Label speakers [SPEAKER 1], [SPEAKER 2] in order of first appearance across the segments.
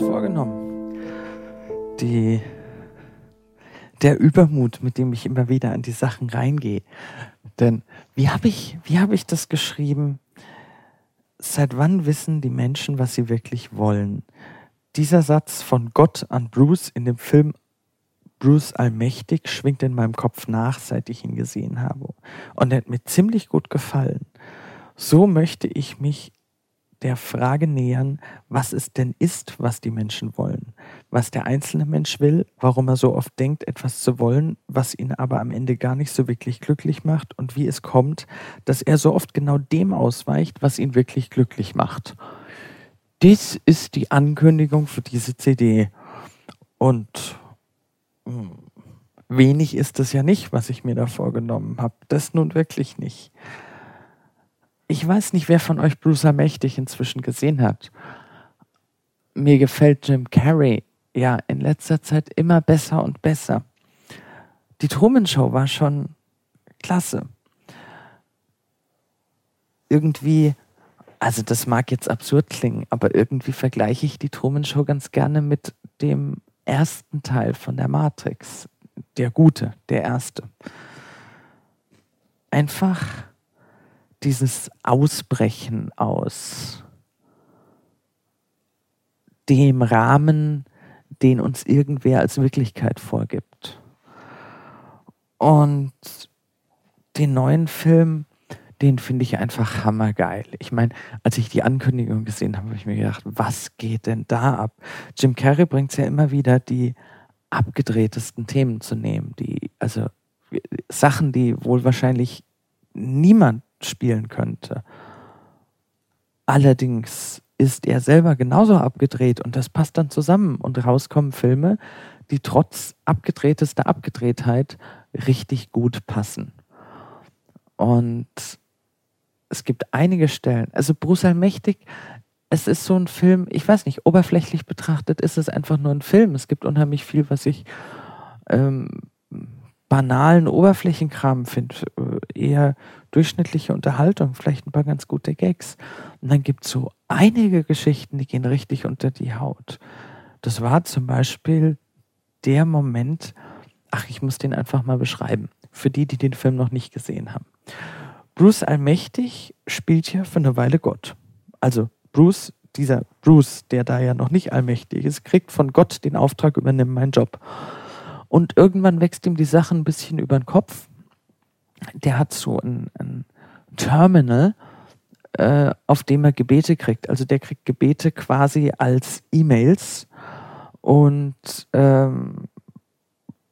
[SPEAKER 1] was vorgenommen. Die, der Übermut, mit dem ich immer wieder an die Sachen reingehe. Denn wie habe ich, wie habe ich das geschrieben? Seit wann wissen die Menschen, was sie wirklich wollen? Dieser Satz von Gott an Bruce in dem Film Bruce Allmächtig schwingt in meinem Kopf nach, seit ich ihn gesehen habe. Und er hat mir ziemlich gut gefallen. So möchte ich mich der Frage nähern, was es denn ist, was die Menschen wollen, was der einzelne Mensch will, warum er so oft denkt, etwas zu wollen, was ihn aber am Ende gar nicht so wirklich glücklich macht und wie es kommt, dass er so oft genau dem ausweicht, was ihn wirklich glücklich macht. Dies ist die Ankündigung für diese CD. Und hm, wenig ist es ja nicht, was ich mir da vorgenommen habe. Das nun wirklich nicht ich weiß nicht, wer von euch Bruce Mächtig inzwischen gesehen hat. Mir gefällt Jim Carrey ja in letzter Zeit immer besser und besser. Die Truman Show war schon klasse. Irgendwie, also das mag jetzt absurd klingen, aber irgendwie vergleiche ich die Truman Show ganz gerne mit dem ersten Teil von der Matrix. Der gute, der erste. Einfach dieses Ausbrechen aus dem Rahmen, den uns irgendwer als Wirklichkeit vorgibt. Und den neuen Film, den finde ich einfach hammergeil. Ich meine, als ich die Ankündigung gesehen habe, habe ich mir gedacht, was geht denn da ab? Jim Carrey bringt es ja immer wieder, die abgedrehtesten Themen zu nehmen, die, also Sachen, die wohl wahrscheinlich niemand spielen könnte. Allerdings ist er selber genauso abgedreht und das passt dann zusammen und rauskommen Filme, die trotz abgedrehtester Abgedrehtheit richtig gut passen. Und es gibt einige Stellen, also Bruce Allmächtig, es ist so ein Film, ich weiß nicht, oberflächlich betrachtet ist es einfach nur ein Film. Es gibt unheimlich viel, was ich ähm, banalen Oberflächenkram finde, äh, eher durchschnittliche Unterhaltung, vielleicht ein paar ganz gute Gags. Und dann gibt es so einige Geschichten, die gehen richtig unter die Haut. Das war zum Beispiel der Moment, ach, ich muss den einfach mal beschreiben, für die, die den Film noch nicht gesehen haben. Bruce Allmächtig spielt ja für eine Weile Gott. Also Bruce, dieser Bruce, der da ja noch nicht allmächtig ist, kriegt von Gott den Auftrag, übernimm meinen Job. Und irgendwann wächst ihm die Sache ein bisschen über den Kopf. Der hat so ein, ein Terminal, äh, auf dem er Gebete kriegt. Also der kriegt Gebete quasi als E-Mails. Und ähm,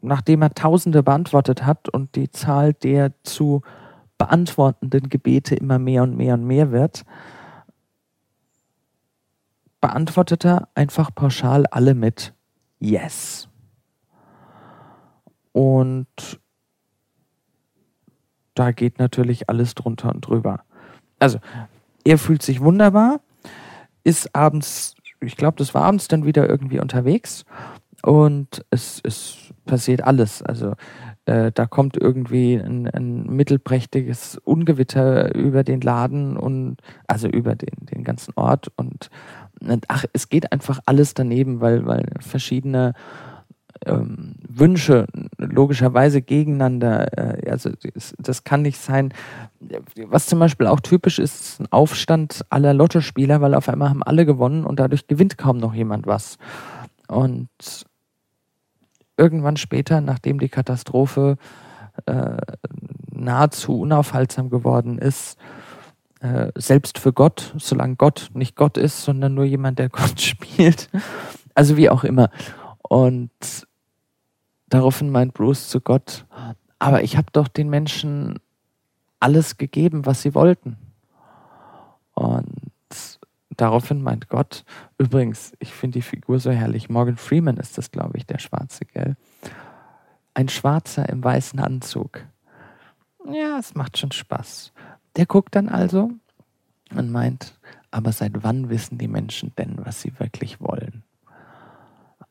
[SPEAKER 1] nachdem er Tausende beantwortet hat und die Zahl der zu beantwortenden Gebete immer mehr und mehr und mehr wird, beantwortet er einfach pauschal alle mit Yes. Und da geht natürlich alles drunter und drüber. Also, er fühlt sich wunderbar, ist abends, ich glaube, das war abends dann wieder irgendwie unterwegs und es, es passiert alles. Also, äh, da kommt irgendwie ein, ein, mittelprächtiges Ungewitter über den Laden und also über den, den ganzen Ort und ach, es geht einfach alles daneben, weil, weil verschiedene ähm, Wünsche logischerweise gegeneinander, äh, also das, kann nicht sein. Was zum Beispiel auch typisch ist, ist ein Aufstand aller Lottospieler, weil auf einmal haben alle gewonnen und dadurch gewinnt kaum noch jemand was. Und irgendwann später, nachdem die Katastrophe äh, nahezu unaufhaltsam geworden ist, äh, selbst für Gott, solange Gott nicht Gott ist, sondern nur jemand, der Gott spielt, also wie auch immer. Und daraufhin meint Bruce zu Gott, aber ich habe doch den Menschen alles gegeben, was sie wollten. Und daraufhin meint Gott, übrigens, ich finde die Figur so herrlich, Morgan Freeman ist das, glaube ich, der Schwarze, gell? Ein Schwarzer im weißen Anzug. Ja, es macht schon Spaß. Der guckt dann also und meint, aber seit wann wissen die Menschen denn, was sie wirklich wollen?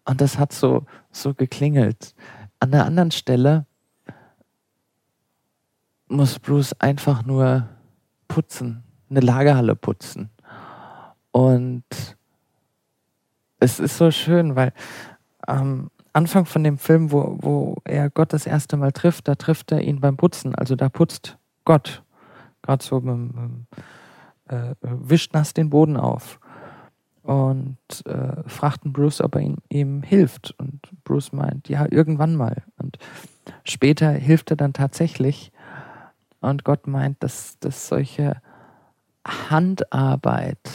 [SPEAKER 1] Und das hat so, so geklingelt. An der anderen Stelle muss Bruce einfach nur putzen, eine Lagerhalle putzen. Und es ist so schön, weil am Anfang von dem Film, wo, wo er Gott das erste Mal trifft, da trifft er ihn beim Putzen. Also da putzt Gott. Gerade so mit, mit, äh, wischt nass den Boden auf und äh, fragten Bruce, ob er ihm, ihm hilft. Und Bruce meint, ja, irgendwann mal. Und später hilft er dann tatsächlich. Und Gott meint, dass, dass solche Handarbeit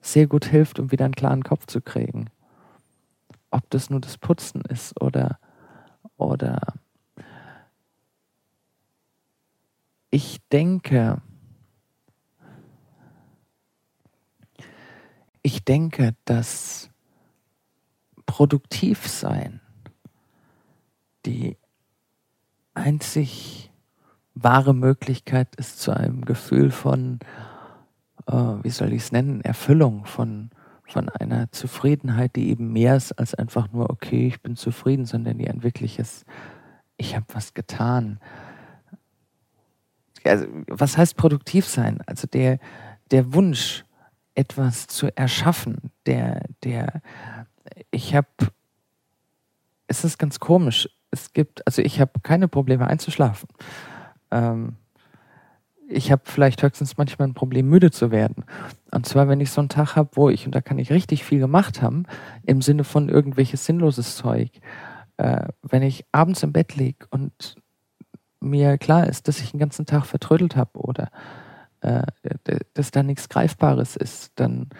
[SPEAKER 1] sehr gut hilft, um wieder einen klaren Kopf zu kriegen. Ob das nur das Putzen ist oder, oder ich denke, ich denke, dass produktiv sein die einzig wahre Möglichkeit ist zu einem Gefühl von, äh, wie soll ich es nennen, Erfüllung, von, von einer Zufriedenheit, die eben mehr ist als einfach nur, okay, ich bin zufrieden, sondern die ein wirkliches, ich habe was getan. Also, was heißt produktiv sein? Also der, der Wunsch, etwas zu erschaffen, der, der, ich habe, es ist ganz komisch, es gibt, also ich habe keine Probleme einzuschlafen. Ähm, ich habe vielleicht höchstens manchmal ein Problem, müde zu werden. Und zwar, wenn ich so einen Tag habe, wo ich, und da kann ich richtig viel gemacht haben, im Sinne von irgendwelches sinnloses Zeug, äh, wenn ich abends im Bett liege und mir klar ist, dass ich den ganzen Tag vertrödelt habe oder äh, dass da nichts Greifbares ist, dann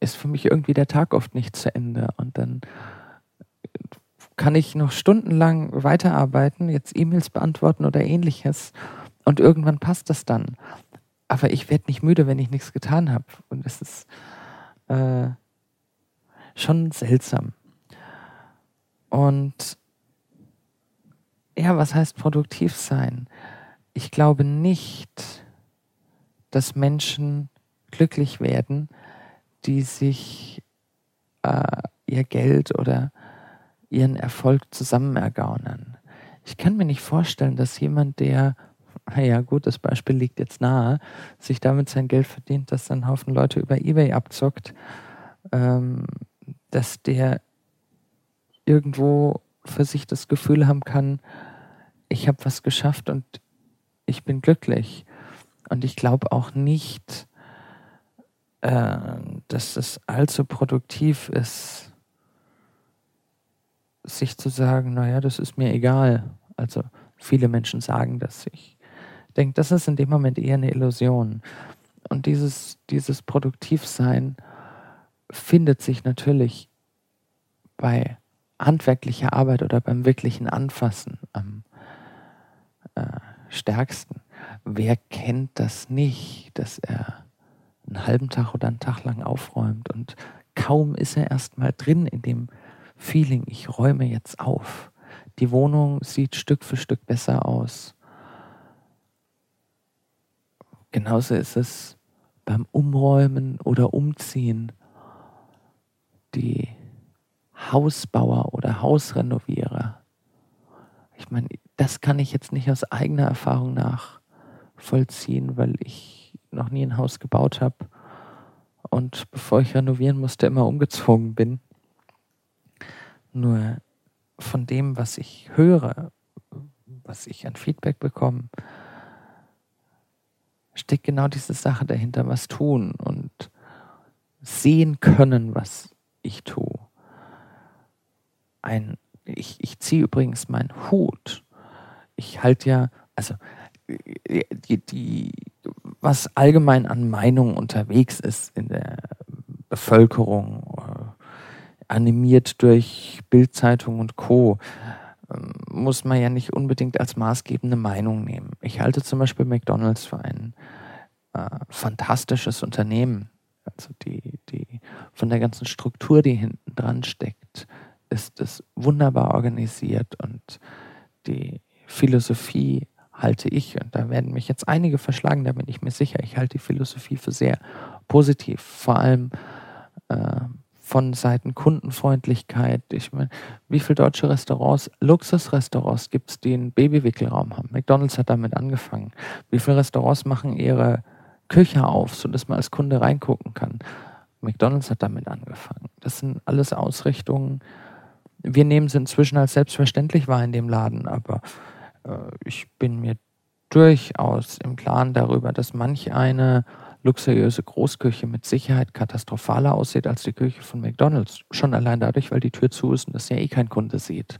[SPEAKER 1] ist für mich irgendwie der Tag oft nicht zu Ende. Und dann kann ich noch stundenlang weiterarbeiten, jetzt E-Mails beantworten oder ähnliches. Und irgendwann passt das dann. Aber ich werde nicht müde, wenn ich nichts getan habe. Und es ist äh, schon seltsam. Und ja, was heißt produktiv sein? Ich glaube nicht, dass Menschen glücklich werden, die sich äh, ihr Geld oder ihren Erfolg zusammen ergaunern. Ich kann mir nicht vorstellen, dass jemand, der, naja gut, das Beispiel liegt jetzt nahe, sich damit sein Geld verdient, dass dann ein Haufen Leute über Ebay abzockt, ähm, dass der irgendwo für sich das Gefühl haben kann, ich habe was geschafft und ich bin glücklich. Und ich glaube auch nicht, äh, dass es allzu produktiv ist, sich zu sagen, naja, das ist mir egal. Also viele Menschen sagen das. Ich denke, das ist in dem Moment eher eine Illusion. Und dieses, dieses Produktivsein findet sich natürlich bei handwerklicher Arbeit oder beim wirklichen Anfassen am äh, stärksten. Wer kennt das nicht, dass er einen halben Tag oder einen Tag lang aufräumt und kaum ist er erstmal drin in dem Feeling, ich räume jetzt auf. Die Wohnung sieht Stück für Stück besser aus. Genauso ist es beim Umräumen oder Umziehen. Die Hausbauer oder Hausrenovierer. Ich meine, das kann ich jetzt nicht aus eigener Erfahrung nachvollziehen, weil ich noch nie ein Haus gebaut habe und bevor ich renovieren musste, immer umgezogen bin. Nur von dem, was ich höre, was ich an Feedback bekomme, steckt genau diese Sache dahinter, was tun und sehen können, was ich tue. Ein, ich, ich ziehe übrigens meinen Hut. Ich halte ja, also die, die, was allgemein an Meinungen unterwegs ist in der Bevölkerung, animiert durch Bildzeitung und Co., ähm, muss man ja nicht unbedingt als maßgebende Meinung nehmen. Ich halte zum Beispiel McDonald's für ein äh, fantastisches Unternehmen. Also die, die von der ganzen Struktur, die hinten dran steckt, ist es wunderbar organisiert und die Philosophie halte ich, und da werden mich jetzt einige verschlagen, da bin ich mir sicher, ich halte die Philosophie für sehr positiv. Vor allem äh, von Seiten Kundenfreundlichkeit. Ich meine, wie viele deutsche Restaurants, Luxusrestaurants gibt es, die einen Babywickelraum haben? McDonalds hat damit angefangen. Wie viele Restaurants machen ihre Küche auf, sodass man als Kunde reingucken kann? McDonald's hat damit angefangen. Das sind alles Ausrichtungen. Wir nehmen sie inzwischen als selbstverständlich wahr in dem Laden, aber ich bin mir durchaus im Klaren darüber, dass manch eine luxuriöse Großküche mit Sicherheit katastrophaler aussieht als die Küche von McDonald's. Schon allein dadurch, weil die Tür zu ist und das ja eh kein Kunde sieht.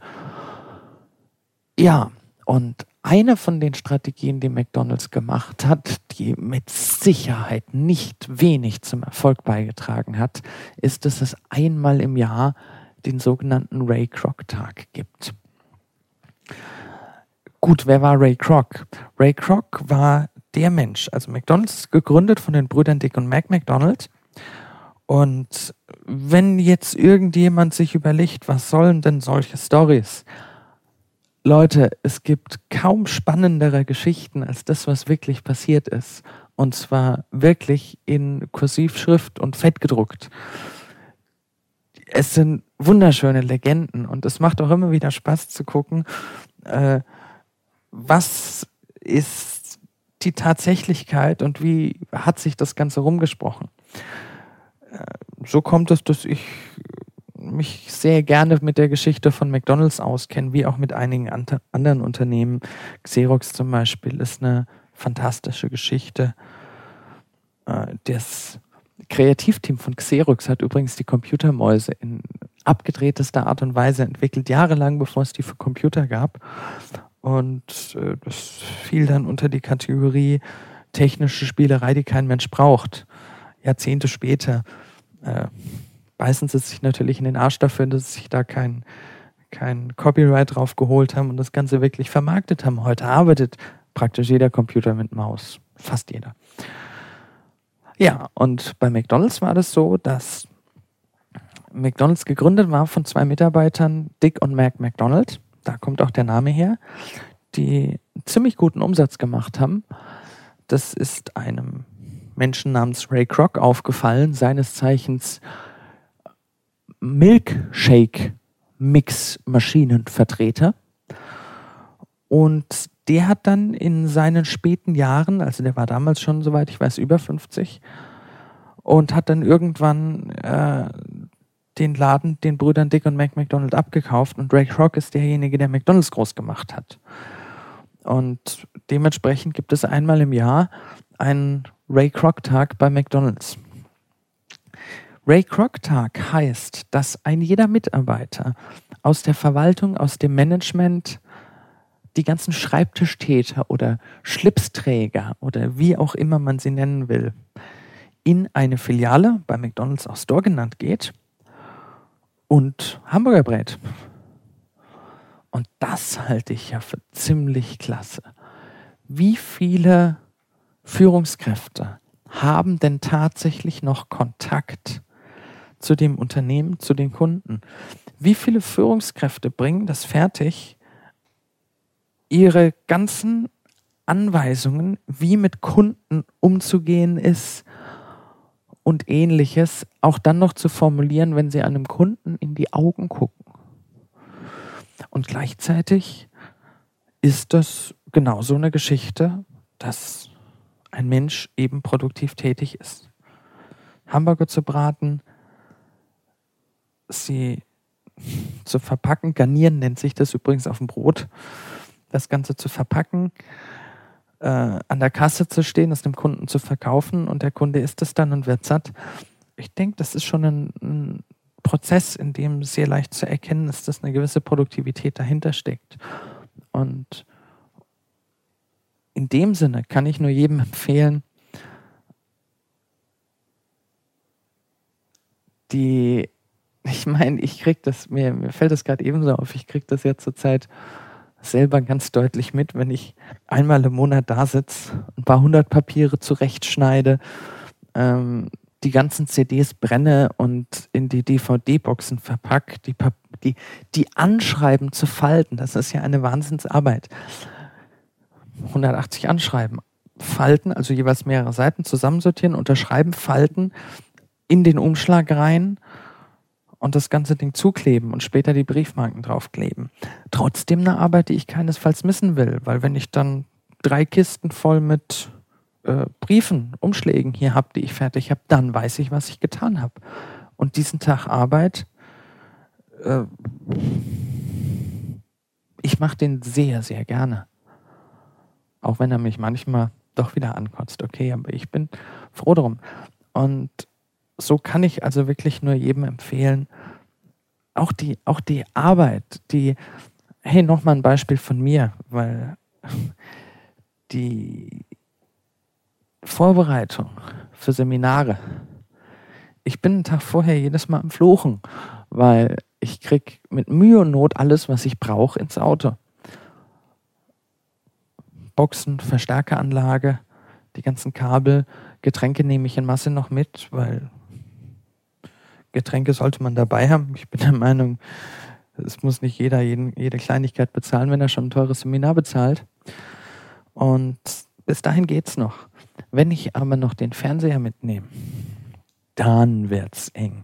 [SPEAKER 1] Ja, und eine von den Strategien, die McDonald's gemacht hat, die mit Sicherheit nicht wenig zum Erfolg beigetragen hat, ist, dass es einmal im Jahr den sogenannten Ray Kroc Tag gibt. Gut, wer war Ray Kroc? Ray Kroc war der Mensch, also McDonald's ist gegründet von den Brüdern Dick und Mac McDonald. Und wenn jetzt irgendjemand sich überlegt, was sollen denn solche Stories? Leute, es gibt kaum spannendere Geschichten als das, was wirklich passiert ist. Und zwar wirklich in Kursivschrift und fett gedruckt. Es sind wunderschöne Legenden und es macht auch immer wieder Spaß zu gucken, äh, was ist die Tatsächlichkeit und wie hat sich das Ganze rumgesprochen. Äh, so kommt es, dass ich mich sehr gerne mit der Geschichte von McDonald's auskenne, wie auch mit einigen anderen Unternehmen. Xerox zum Beispiel ist eine fantastische Geschichte. Äh, das Kreativteam von Xerox hat übrigens die Computermäuse in abgedrehtester Art und Weise entwickelt, jahrelang bevor es die für Computer gab. Und äh, das fiel dann unter die Kategorie technische Spielerei, die kein Mensch braucht. Jahrzehnte später äh, beißen sie sich natürlich in den Arsch dafür, dass sie sich da kein, kein Copyright drauf geholt haben und das Ganze wirklich vermarktet haben. Heute arbeitet praktisch jeder Computer mit Maus. Fast jeder. Ja, und bei McDonald's war das so, dass McDonald's gegründet war von zwei Mitarbeitern, Dick und Mac McDonald. Da kommt auch der Name her, die ziemlich guten Umsatz gemacht haben. Das ist einem Menschen namens Ray Kroc aufgefallen, seines Zeichens Milkshake-Mix-Maschinenvertreter. Und der hat dann in seinen späten Jahren, also der war damals schon, soweit ich weiß, über 50, und hat dann irgendwann äh, den Laden den Brüdern Dick und Mac McDonald abgekauft und Ray Kroc ist derjenige, der McDonalds groß gemacht hat. Und dementsprechend gibt es einmal im Jahr einen Ray Kroc Tag bei McDonalds. Ray Kroc Tag heißt, dass ein jeder Mitarbeiter aus der Verwaltung, aus dem Management, die ganzen Schreibtischtäter oder Schlipsträger oder wie auch immer man sie nennen will, in eine Filiale bei McDonald's auch Store genannt geht und Hamburger brät. Und das halte ich ja für ziemlich klasse. Wie viele Führungskräfte haben denn tatsächlich noch Kontakt zu dem Unternehmen, zu den Kunden? Wie viele Führungskräfte bringen das fertig, ihre ganzen Anweisungen, wie mit Kunden umzugehen ist, und ähnliches auch dann noch zu formulieren, wenn sie einem Kunden in die Augen gucken. Und gleichzeitig ist das genauso eine Geschichte, dass ein Mensch eben produktiv tätig ist. Hamburger zu braten, sie zu verpacken, garnieren nennt sich das übrigens auf dem Brot, das Ganze zu verpacken, äh, an der Kasse zu stehen, es dem Kunden zu verkaufen und der Kunde isst es dann und wird satt. Ich denke, das ist schon ein, ein Prozess, in dem sehr leicht zu erkennen ist, dass eine gewisse Produktivität dahinter steckt. Und in dem Sinne kann ich nur jedem empfehlen, die, ich meine, ich krieg das, mir, mir fällt das gerade ebenso auf, ich krieg das ja zurzeit selber ganz deutlich mit, wenn ich einmal im Monat da sitze, ein paar hundert Papiere zurechtschneide, ähm, die ganzen CDs brenne und in die DVD-Boxen verpacke, die, die, die Anschreiben zu falten, das ist ja eine Wahnsinnsarbeit. 180 Anschreiben, falten, also jeweils mehrere Seiten zusammensortieren, unterschreiben, falten, in den Umschlag rein und das ganze Ding zukleben und später die Briefmarken draufkleben. Trotzdem eine Arbeit, die ich keinesfalls missen will, weil wenn ich dann drei Kisten voll mit äh, Briefen, Umschlägen hier habe, die ich fertig habe, dann weiß ich, was ich getan habe. Und diesen Tag Arbeit, äh, ich mache den sehr, sehr gerne. Auch wenn er mich manchmal doch wieder ankotzt. Okay, aber ich bin froh drum. Und so kann ich also wirklich nur jedem empfehlen, auch die, auch die Arbeit, die, hey, nochmal ein Beispiel von mir, weil die Vorbereitung für Seminare, ich bin einen Tag vorher jedes Mal am Fluchen, weil ich krieg mit Mühe und Not alles, was ich brauche, ins Auto. Boxen, Verstärkeranlage, die ganzen Kabel, Getränke nehme ich in Masse noch mit, weil Getränke sollte man dabei haben. Ich bin der Meinung, es muss nicht jeder jeden, jede Kleinigkeit bezahlen, wenn er schon ein teures Seminar bezahlt. Und bis dahin geht's noch. Wenn ich aber noch den Fernseher mitnehme, dann wird's eng.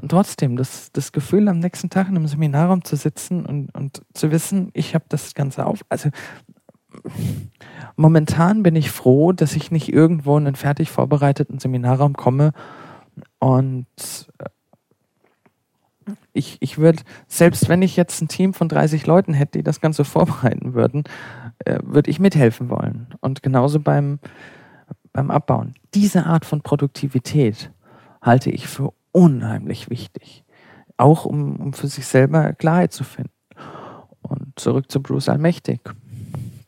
[SPEAKER 1] Und trotzdem, das, das Gefühl, am nächsten Tag in einem Seminarraum zu sitzen und, und zu wissen, ich habe das Ganze auf. Also momentan bin ich froh, dass ich nicht irgendwo in einen fertig vorbereiteten Seminarraum komme und äh, ich, ich würde, selbst wenn ich jetzt ein Team von 30 Leuten hätte, die das Ganze vorbereiten würden, äh, würde ich mithelfen wollen. Und genauso beim, beim Abbauen. Diese Art von Produktivität halte ich für unheimlich wichtig. Auch um, um für sich selber Klarheit zu finden. Und zurück zu Bruce Allmächtig.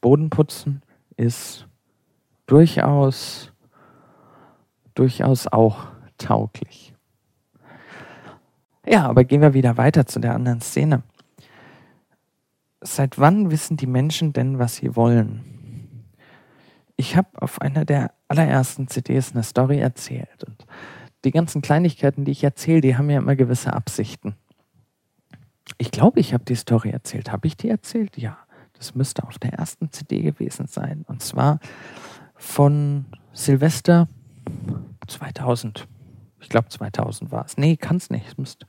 [SPEAKER 1] Bodenputzen ist durchaus, durchaus auch tauglich. Ja, aber gehen wir wieder weiter zu der anderen Szene. Seit wann wissen die Menschen denn, was sie wollen? Ich habe auf einer der allerersten CDs eine Story erzählt und die ganzen Kleinigkeiten, die ich erzähle, die haben ja immer gewisse Absichten. Ich glaube, ich habe die Story erzählt. Habe ich die erzählt? Ja, das müsste auf der ersten CD gewesen sein. Und zwar von Silvester 2000. Ich glaube 2000 war es. Nee, kann es nicht. Müsste,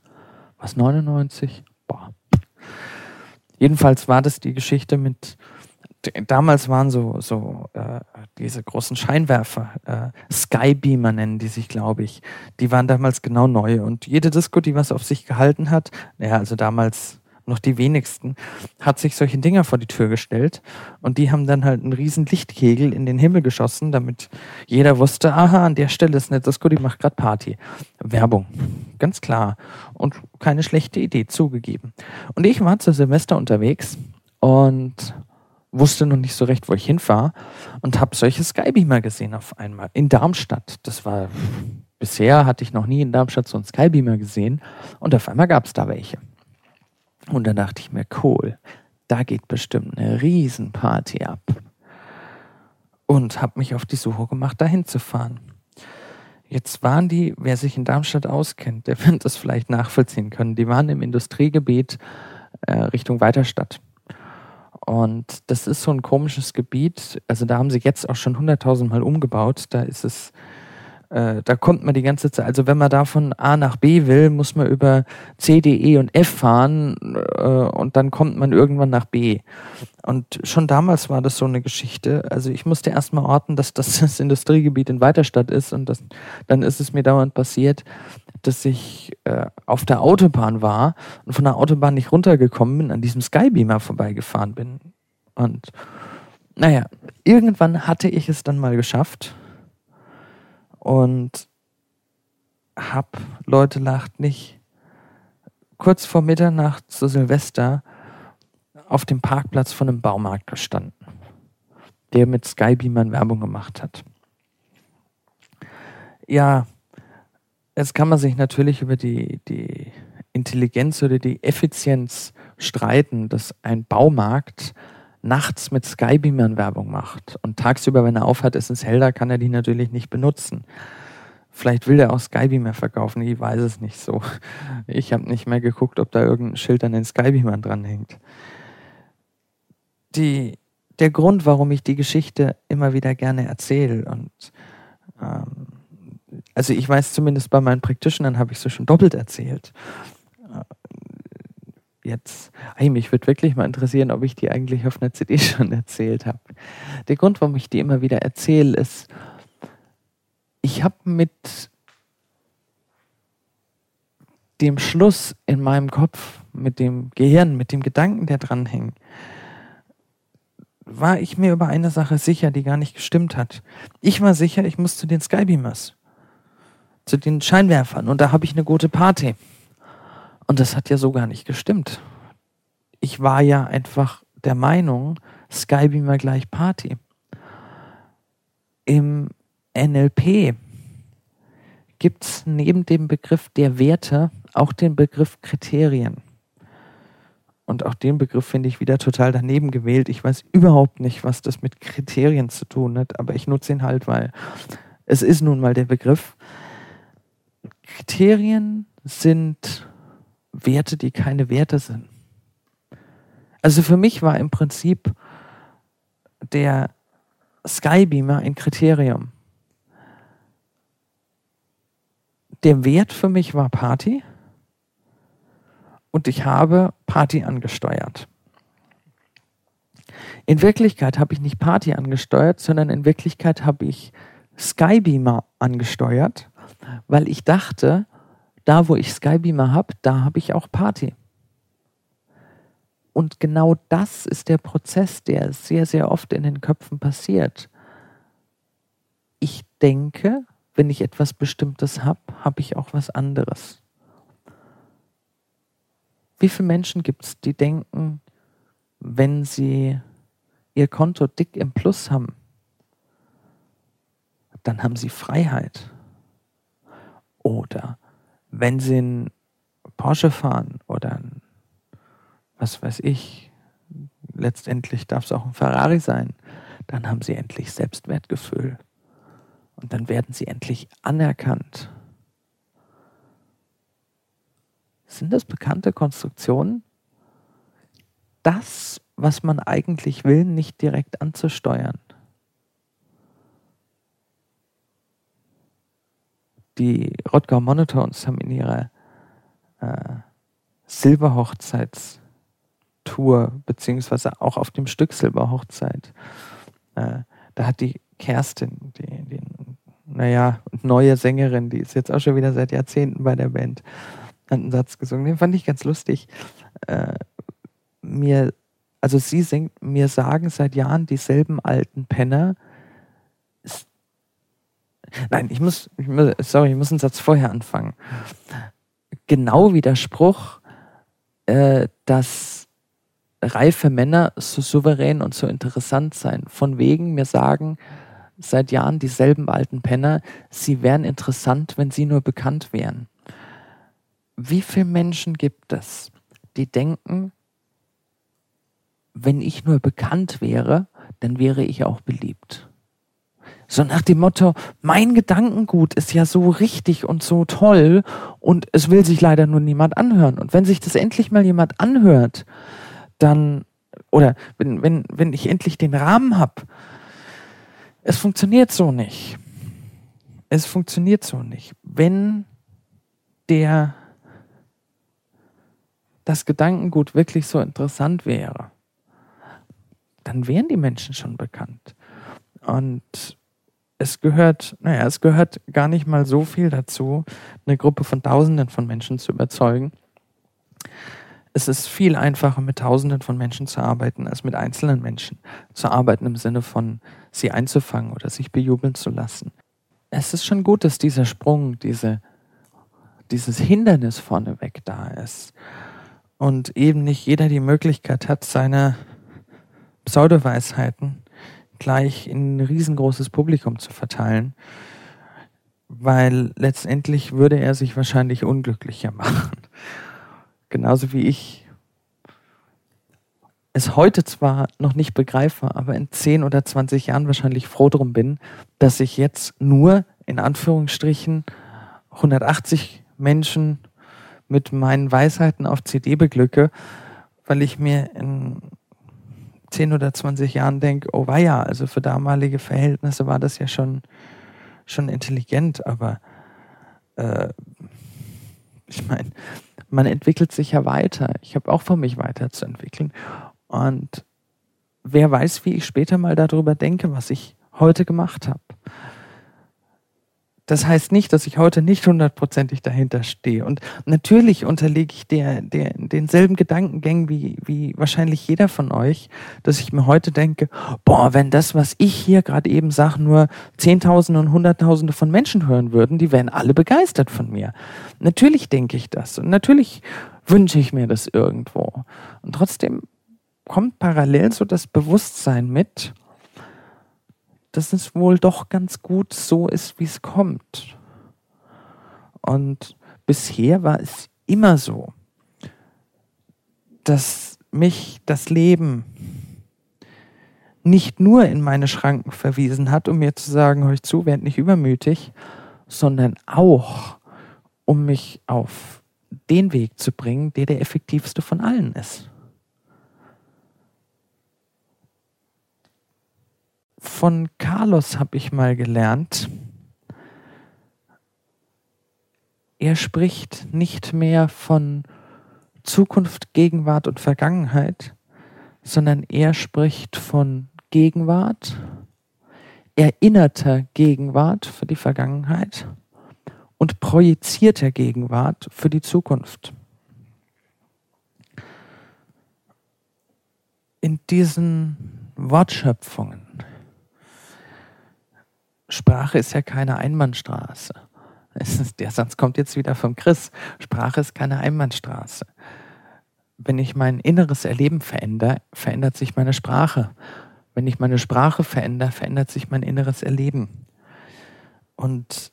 [SPEAKER 1] was, 99? Boah. Jedenfalls war das die Geschichte mit, damals waren so, so äh, diese großen Scheinwerfer, äh, Skybeamer nennen die sich, glaube ich, die waren damals genau neu. Und jede Disco, die was auf sich gehalten hat, naja, also damals noch die wenigsten, hat sich solche Dinger vor die Tür gestellt und die haben dann halt einen riesen Lichtkegel in den Himmel geschossen, damit jeder wusste, aha, an der Stelle ist eine Disco, die macht gerade Party. Werbung, ganz klar und keine schlechte Idee, zugegeben. Und ich war zu Silvester unterwegs und wusste noch nicht so recht, wo ich hinfahre und habe solche Skybeamer gesehen auf einmal in Darmstadt. Das war bisher hatte ich noch nie in Darmstadt so einen Skybeamer gesehen und auf einmal gab es da welche. Und dann dachte ich mir, cool, da geht bestimmt eine Riesenparty ab. Und habe mich auf die Suche gemacht, dahin zu fahren. Jetzt waren die, wer sich in Darmstadt auskennt, der wird das vielleicht nachvollziehen können, die waren im Industriegebiet äh, Richtung Weiterstadt. Und das ist so ein komisches Gebiet. Also da haben sie jetzt auch schon hunderttausendmal umgebaut. Da ist es äh, da kommt man die ganze Zeit, also wenn man da von A nach B will, muss man über C, D, E und F fahren äh, und dann kommt man irgendwann nach B. Und schon damals war das so eine Geschichte. Also ich musste erstmal orten, dass das das Industriegebiet in Weiterstadt ist und das, dann ist es mir dauernd passiert, dass ich äh, auf der Autobahn war und von der Autobahn nicht runtergekommen bin, an diesem Skybeamer vorbeigefahren bin. Und naja, irgendwann hatte ich es dann mal geschafft und hab, Leute lacht nicht, kurz vor Mitternacht zu Silvester auf dem Parkplatz von einem Baumarkt gestanden, der mit Skybeamern Werbung gemacht hat. Ja, jetzt kann man sich natürlich über die, die Intelligenz oder die Effizienz streiten, dass ein Baumarkt nachts mit Skybeamern Werbung macht und tagsüber, wenn er aufhat, ist es hell, da kann er die natürlich nicht benutzen. Vielleicht will er auch Skybeamer verkaufen, ich weiß es nicht so. Ich habe nicht mehr geguckt, ob da irgendein Schild an den Skybeamern dranhängt. Die, der Grund, warum ich die Geschichte immer wieder gerne erzähle und ähm, also ich weiß zumindest bei meinen Practitionern habe ich so schon doppelt erzählt jetzt, hey, mich würde wirklich mal interessieren, ob ich die eigentlich auf einer CD schon erzählt habe. der Grund, warum ich die immer wieder erzähle, ist, ich habe mit dem Schluss in meinem Kopf, mit dem Gehirn, mit dem Gedanken, der dranhängt, war ich mir über eine Sache sicher, die gar nicht gestimmt hat. Ich war sicher, ich muss zu den Skybeamers, zu den Scheinwerfern und da habe ich eine gute Party. Und das hat ja so gar nicht gestimmt. Ich war ja einfach der Meinung, Skybeamer gleich Party. Im NLP gibt es neben dem Begriff der Werte auch den Begriff Kriterien. Und auch den Begriff finde ich wieder total daneben gewählt. Ich weiß überhaupt nicht, was das mit Kriterien zu tun hat, aber ich nutze ihn halt, weil es ist nun mal der Begriff. Kriterien sind Werte, die keine Werte sind. Also für mich war im Prinzip der Skybeamer ein Kriterium. Der Wert für mich war Party und ich habe Party angesteuert. In Wirklichkeit habe ich nicht Party angesteuert, sondern in Wirklichkeit habe ich Skybeamer angesteuert, weil ich dachte, da wo ich Skybeamer habe, da habe ich auch Party. Und genau das ist der Prozess, der sehr, sehr oft in den Köpfen passiert. Ich denke, wenn ich etwas Bestimmtes habe, habe ich auch was anderes. Wie viele Menschen gibt es, die denken, wenn sie ihr Konto dick im Plus haben, dann haben sie Freiheit. Oder wenn sie einen Porsche fahren oder ein, was weiß ich, letztendlich darf es auch ein Ferrari sein, dann haben sie endlich Selbstwertgefühl. Und dann werden sie endlich anerkannt. Sind das bekannte Konstruktionen? Das, was man eigentlich will, nicht direkt anzusteuern. Die Rodgau Monotones haben in ihrer äh, Silberhochzeitstour, beziehungsweise auch auf dem Stück Silberhochzeit, äh, da hat die Kerstin, die, die, naja, neue Sängerin, die ist jetzt auch schon wieder seit Jahrzehnten bei der Band, einen Satz gesungen, den fand ich ganz lustig. Äh, mir, also sie singt, mir sagen seit Jahren dieselben alten Penner. Nein, ich muss, ich muss, sorry, ich muss einen Satz vorher anfangen. Genau wie der Spruch, äh, dass reife Männer so souverän und so interessant seien. Von wegen mir sagen seit Jahren dieselben alten Penner, sie wären interessant, wenn sie nur bekannt wären wie viele Menschen gibt es, die denken, wenn ich nur bekannt wäre, dann wäre ich auch beliebt. So nach dem Motto, mein Gedankengut ist ja so richtig und so toll und es will sich leider nur niemand anhören. Und wenn sich das endlich mal jemand anhört, dann, oder wenn, wenn, wenn ich endlich den Rahmen habe, es funktioniert so nicht. Es funktioniert so nicht. Wenn der das Gedankengut wirklich so interessant wäre, dann wären die Menschen schon bekannt. Und es gehört, naja, es gehört gar nicht mal so viel dazu, eine Gruppe von Tausenden von Menschen zu überzeugen. Es ist viel einfacher, mit Tausenden von Menschen zu arbeiten, als mit einzelnen Menschen zu arbeiten im Sinne von sie einzufangen oder sich bejubeln zu lassen. Es ist schon gut, dass dieser Sprung, diese, dieses Hindernis vorneweg da ist und eben nicht jeder die Möglichkeit hat, seine Pseudoweisheiten gleich in ein riesengroßes Publikum zu verteilen, weil letztendlich würde er sich wahrscheinlich unglücklicher machen. Genauso wie ich es heute zwar noch nicht begreife, aber in 10 oder 20 Jahren wahrscheinlich froh drum bin, dass ich jetzt nur in Anführungsstrichen 180 Menschen mit meinen Weisheiten auf CD beglücke, weil ich mir in 10 oder 20 Jahren denke, oh weia, also für damalige Verhältnisse war das ja schon, schon intelligent, aber äh, ich meine, man entwickelt sich ja weiter. Ich habe auch vor mich weiterzuentwickeln. Und wer weiß, wie ich später mal darüber denke, was ich heute gemacht habe. Das heißt nicht, dass ich heute nicht hundertprozentig dahinter stehe. Und natürlich unterliege ich der, der, denselben Gedankengängen wie, wie wahrscheinlich jeder von euch, dass ich mir heute denke, boah, wenn das, was ich hier gerade eben sage, nur Zehntausende und Hunderttausende von Menschen hören würden, die wären alle begeistert von mir. Natürlich denke ich das. Und natürlich wünsche ich mir das irgendwo. Und trotzdem kommt parallel so das Bewusstsein mit, dass es wohl doch ganz gut so ist, wie es kommt. Und bisher war es immer so, dass mich das Leben nicht nur in meine Schranken verwiesen hat, um mir zu sagen, hör ich zu, werd nicht übermütig, sondern auch, um mich auf den Weg zu bringen, der der effektivste von allen ist. Von Carlos habe ich mal gelernt, er spricht nicht mehr von Zukunft, Gegenwart und Vergangenheit, sondern er spricht von Gegenwart, erinnerter Gegenwart für die Vergangenheit und projizierter Gegenwart für die Zukunft. In diesen Wortschöpfungen Sprache ist ja keine Einbahnstraße. der Satz kommt jetzt wieder vom Chris. Sprache ist keine Einbahnstraße. Wenn ich mein inneres Erleben verändere, verändert sich meine Sprache. Wenn ich meine Sprache verändere, verändert sich mein inneres Erleben. Und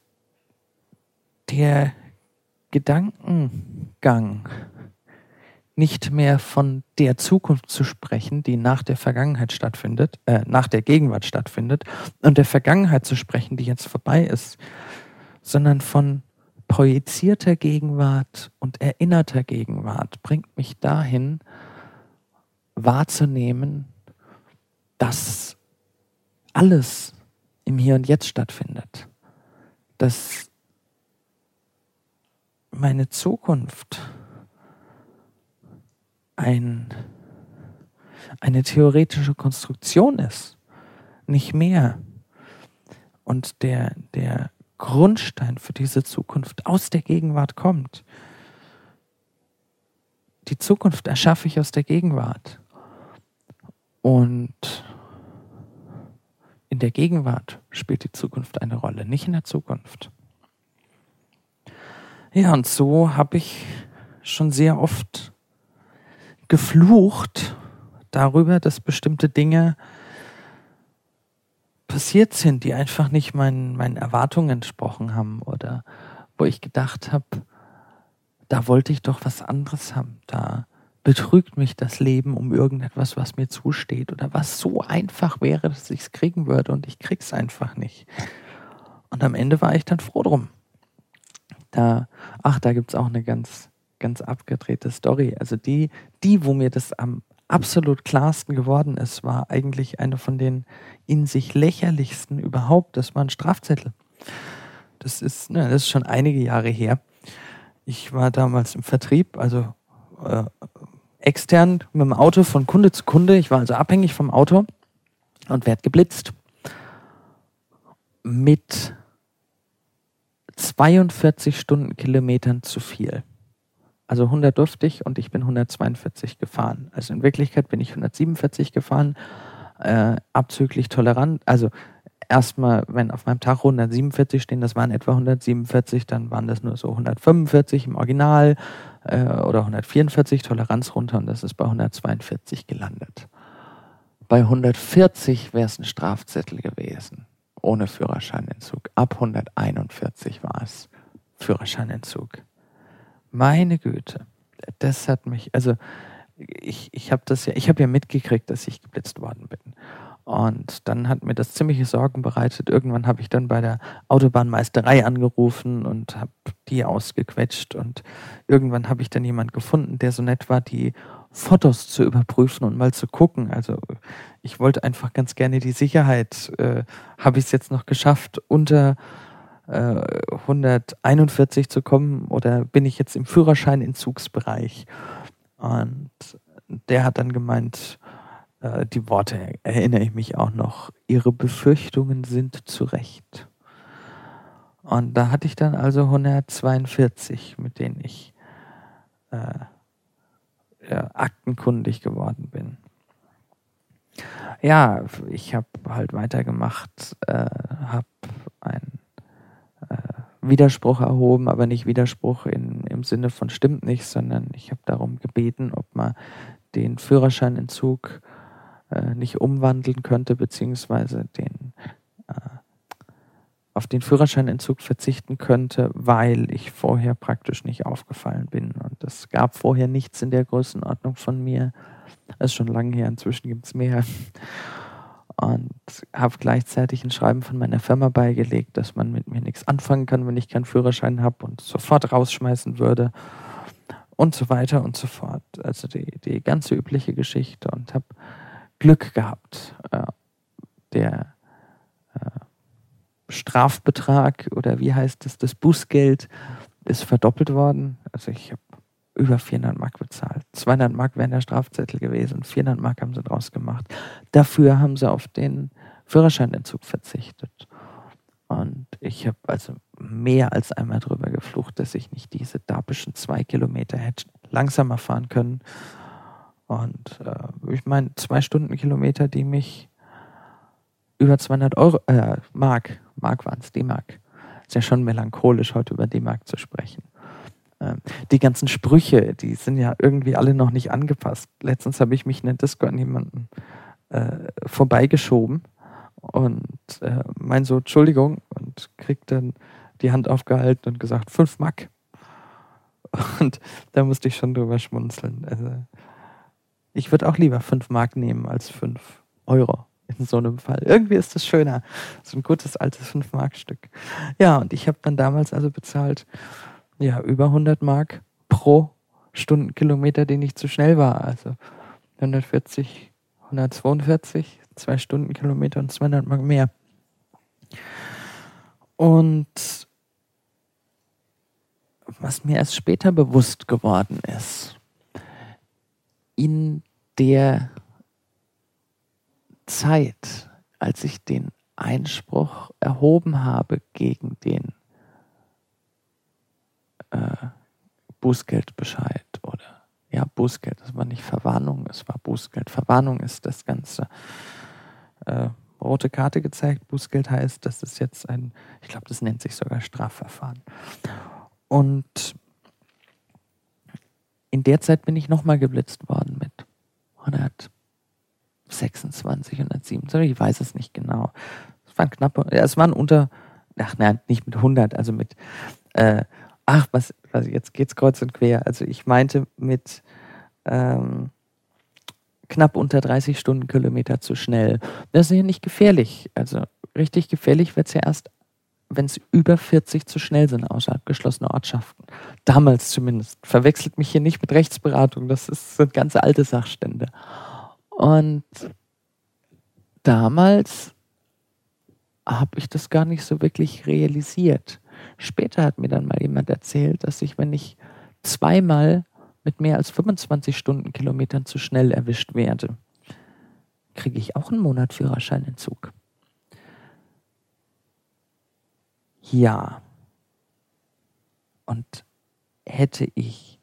[SPEAKER 1] der Gedankengang, nicht mehr von der Zukunft zu sprechen, die nach der Vergangenheit stattfindet, äh, nach der Gegenwart stattfindet, und der Vergangenheit zu sprechen, die jetzt vorbei ist, sondern von projizierter Gegenwart und erinnerter Gegenwart bringt mich dahin, wahrzunehmen, dass alles im Hier und Jetzt stattfindet, dass meine Zukunft ein, eine theoretische Konstruktion ist, nicht mehr. Und der, der Grundstein für diese Zukunft aus der Gegenwart kommt. Die Zukunft erschaffe ich aus der Gegenwart. Und in der Gegenwart spielt die Zukunft eine Rolle, nicht in der Zukunft. Ja, und so habe ich schon sehr oft geflucht darüber, dass bestimmte Dinge passiert sind, die einfach nicht meinen, meinen Erwartungen entsprochen haben oder wo ich gedacht habe, da wollte ich doch was anderes haben. Da betrügt mich das Leben um irgendetwas, was mir zusteht oder was so einfach wäre, dass ich es kriegen würde und ich krieg's einfach nicht. Und am Ende war ich dann froh drum. Da, ach, da gibt's auch eine ganz ganz abgedrehte Story. Also die, die, wo mir das am absolut klarsten geworden ist, war eigentlich eine von den in sich lächerlichsten überhaupt. Das war ein Strafzettel. Das ist, ne, das ist schon einige Jahre her. Ich war damals im Vertrieb, also äh, extern mit dem Auto von Kunde zu Kunde. Ich war also abhängig vom Auto und werde geblitzt. Mit 42 Stundenkilometern zu viel. Also 100 durfte ich und ich bin 142 gefahren. Also in Wirklichkeit bin ich 147 gefahren, äh, abzüglich tolerant. Also erstmal, wenn auf meinem Tacho 147 stehen, das waren etwa 147, dann waren das nur so 145 im Original äh, oder 144 Toleranz runter und das ist bei 142 gelandet. Bei 140 wäre es ein Strafzettel gewesen, ohne Führerscheinentzug. Ab 141 war es Führerscheinentzug. Meine Güte, das hat mich, also ich, ich habe das ja, ich habe ja mitgekriegt, dass ich geblitzt worden bin. Und dann hat mir das ziemliche Sorgen bereitet. Irgendwann habe ich dann bei der Autobahnmeisterei angerufen und habe die ausgequetscht. Und irgendwann habe ich dann jemand gefunden, der so nett war, die Fotos zu überprüfen und mal zu gucken. Also ich wollte einfach ganz gerne die Sicherheit. Äh, habe ich es jetzt noch geschafft, unter 141 äh, zu kommen oder bin ich jetzt im Führerscheinentzugsbereich? Und der hat dann gemeint, äh, die Worte erinnere ich mich auch noch. Ihre Befürchtungen sind zu Recht. Und da hatte ich dann also 142, mit denen ich äh, ja, aktenkundig geworden bin. Ja, ich habe halt weitergemacht, äh, habe äh, Widerspruch erhoben, aber nicht Widerspruch in, im Sinne von stimmt nicht, sondern ich habe darum gebeten, ob man den Führerscheinentzug äh, nicht umwandeln könnte, beziehungsweise den äh, auf den Führerscheinentzug verzichten könnte, weil ich vorher praktisch nicht aufgefallen bin. Und es gab vorher nichts in der Größenordnung von mir. Das ist schon lange her, inzwischen gibt es mehr. Und habe gleichzeitig ein Schreiben von meiner Firma beigelegt, dass man mit mir nichts anfangen kann, wenn ich keinen Führerschein habe und sofort rausschmeißen würde. Und so weiter und so fort. Also die, die ganze übliche Geschichte. Und habe Glück gehabt. Äh, der Strafbetrag oder wie heißt es, das Bußgeld ist verdoppelt worden. Also ich habe über 400 Mark bezahlt. 200 Mark wären der Strafzettel gewesen, 400 Mark haben sie draus gemacht. Dafür haben sie auf den Führerscheinentzug verzichtet. Und ich habe also mehr als einmal drüber geflucht, dass ich nicht diese dapischen zwei Kilometer hätte langsamer fahren können. Und äh, ich meine, zwei Stundenkilometer, die mich über 200 Euro, äh, Mark Mark waren es, D-Mark. Ist ja schon melancholisch, heute über D-Mark zu sprechen. Ähm, die ganzen Sprüche, die sind ja irgendwie alle noch nicht angepasst. Letztens habe ich mich in der Disco an jemanden äh, vorbeigeschoben und äh, mein so, Entschuldigung, und kriegt dann die Hand aufgehalten und gesagt, fünf Mark. Und da musste ich schon drüber schmunzeln. Also, ich würde auch lieber fünf Mark nehmen als fünf Euro in so einem Fall. Irgendwie ist das schöner. So ein gutes altes 5-Mark-Stück. Ja, und ich habe dann damals also bezahlt, ja, über 100 Mark pro Stundenkilometer, den ich zu schnell war. Also 140, 142, zwei Stundenkilometer und 200 Mark mehr. Und was mir erst später bewusst geworden ist, in der Zeit, als ich den Einspruch erhoben habe gegen den äh, Bußgeldbescheid oder ja, Bußgeld, das war nicht Verwarnung, es war Bußgeld. Verwarnung ist das Ganze. Äh, rote Karte gezeigt, Bußgeld heißt, das ist jetzt ein, ich glaube, das nennt sich sogar Strafverfahren. Und in der Zeit bin ich nochmal geblitzt worden mit 100 26 und 27, ich weiß es nicht genau. Es waren knappe, ja, es waren unter, ach nein, nicht mit 100, also mit, äh, ach, was, was, jetzt geht's kreuz und quer. Also ich meinte mit ähm, knapp unter 30 Stundenkilometer zu schnell. Das ist ja nicht gefährlich. Also richtig gefährlich wird es ja erst, wenn es über 40 zu schnell sind außerhalb geschlossener Ortschaften. Damals zumindest. Verwechselt mich hier nicht mit Rechtsberatung. Das ist, sind ganz alte Sachstände. Und damals habe ich das gar nicht so wirklich realisiert. Später hat mir dann mal jemand erzählt, dass ich, wenn ich zweimal mit mehr als 25 Stundenkilometern zu schnell erwischt werde, kriege ich auch einen Monat Führerscheinentzug. Ja. Und hätte ich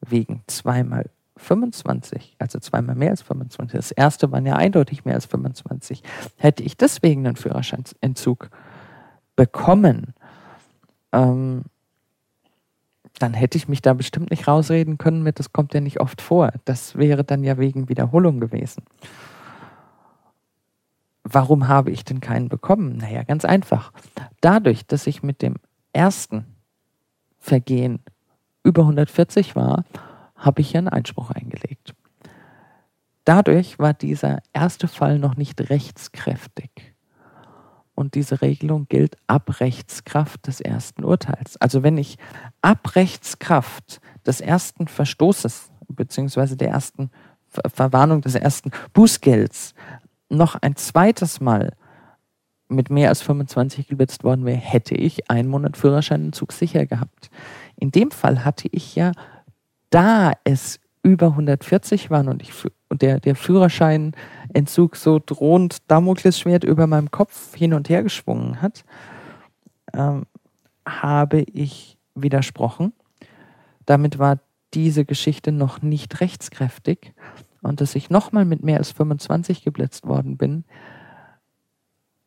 [SPEAKER 1] wegen zweimal 25, also zweimal mehr als 25. Das erste waren ja eindeutig mehr als 25. Hätte ich deswegen einen Führerscheinentzug bekommen, ähm, dann hätte ich mich da bestimmt nicht rausreden können mit, das kommt ja nicht oft vor. Das wäre dann ja wegen Wiederholung gewesen. Warum habe ich denn keinen bekommen? Naja, ganz einfach. Dadurch, dass ich mit dem ersten Vergehen über 140 war, habe ich einen Einspruch eingelegt. Dadurch war dieser erste Fall noch nicht rechtskräftig. Und diese Regelung gilt ab Rechtskraft des ersten Urteils. Also wenn ich ab Rechtskraft des ersten Verstoßes bzw. der ersten Ver Verwarnung des ersten Bußgelds noch ein zweites Mal mit mehr als 25 geblitzt worden wäre, hätte ich einen Monat Führerscheinentzug sicher gehabt. In dem Fall hatte ich ja da es über 140 waren und, ich, und der, der Führerscheinentzug so drohend Damoklesschwert über meinem Kopf hin und her geschwungen hat, ähm, habe ich widersprochen. Damit war diese Geschichte noch nicht rechtskräftig und dass ich nochmal mit mehr als 25 geblitzt worden bin,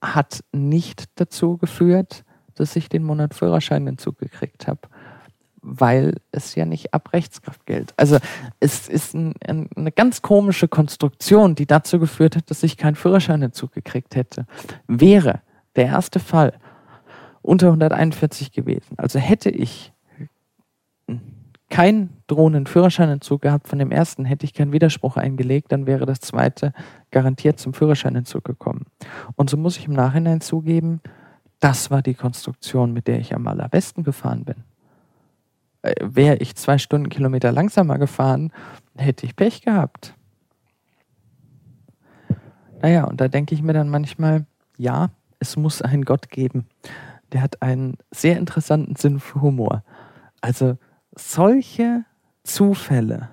[SPEAKER 1] hat nicht dazu geführt, dass ich den Monat Führerscheinentzug gekriegt habe, weil es ja nicht ab Rechtskraft gilt. Also es ist ein, ein, eine ganz komische Konstruktion, die dazu geführt hat, dass ich keinen Führerscheinentzug gekriegt hätte. Wäre der erste Fall unter 141 gewesen. Also hätte ich keinen drohenden Führerscheinentzug gehabt von dem ersten, hätte ich keinen Widerspruch eingelegt, dann wäre das zweite garantiert zum Führerscheinentzug gekommen. Und so muss ich im Nachhinein zugeben, das war die Konstruktion, mit der ich am allerbesten gefahren bin. Äh, wäre ich zwei Stundenkilometer langsamer gefahren, hätte ich Pech gehabt. Naja, und da denke ich mir dann manchmal, ja, es muss einen Gott geben. Der hat einen sehr interessanten Sinn für Humor. Also solche Zufälle,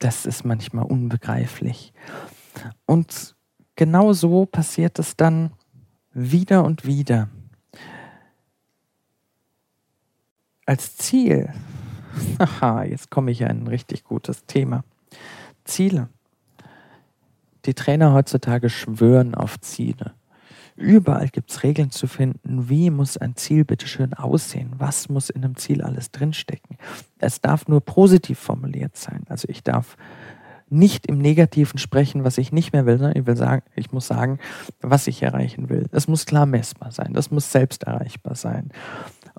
[SPEAKER 1] das ist manchmal unbegreiflich. Und genau so passiert es dann wieder und wieder. Als Ziel, haha, jetzt komme ich ja in ein richtig gutes Thema. Ziele. Die Trainer heutzutage schwören auf Ziele. Überall gibt es Regeln zu finden, wie muss ein Ziel bitteschön aussehen, was muss in einem Ziel alles drinstecken. Es darf nur positiv formuliert sein. Also ich darf nicht im Negativen sprechen, was ich nicht mehr will, sondern ich will sagen, ich muss sagen, was ich erreichen will. Es muss klar messbar sein, das muss selbst erreichbar sein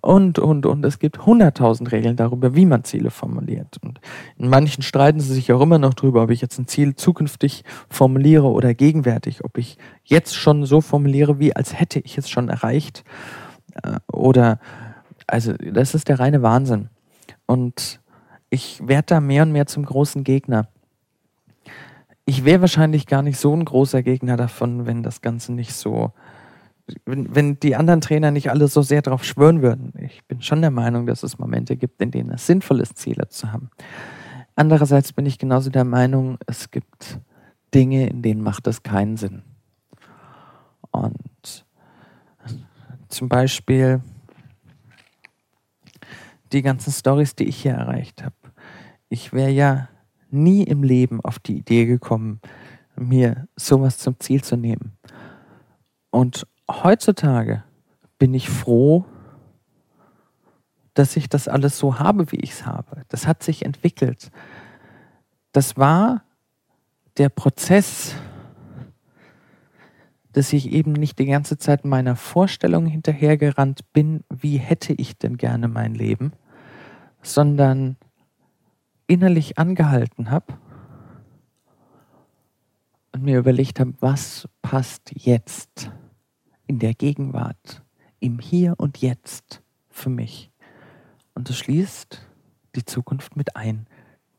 [SPEAKER 1] und, und, und. Es gibt hunderttausend Regeln darüber, wie man Ziele formuliert. Und in manchen streiten sie sich auch immer noch darüber, ob ich jetzt ein Ziel zukünftig formuliere oder gegenwärtig, ob ich jetzt schon so formuliere, wie als hätte ich es schon erreicht. Äh, oder, also, das ist der reine Wahnsinn. Und ich werde da mehr und mehr zum großen Gegner. Ich wäre wahrscheinlich gar nicht so ein großer Gegner davon, wenn das Ganze nicht so wenn, wenn die anderen Trainer nicht alle so sehr darauf schwören würden. Ich bin schon der Meinung, dass es Momente gibt, in denen es sinnvoll ist, Ziele zu haben. Andererseits bin ich genauso der Meinung, es gibt Dinge, in denen macht es keinen Sinn. Und zum Beispiel die ganzen Stories, die ich hier erreicht habe. Ich wäre ja nie im Leben auf die Idee gekommen, mir sowas zum Ziel zu nehmen. Und heutzutage bin ich froh, dass ich das alles so habe, wie ich es habe. Das hat sich entwickelt. Das war der Prozess, dass ich eben nicht die ganze Zeit meiner Vorstellung hinterhergerannt bin, wie hätte ich denn gerne mein Leben, sondern innerlich angehalten habe und mir überlegt habe, was passt jetzt in der Gegenwart, im Hier und Jetzt für mich. Und es schließt die Zukunft mit ein,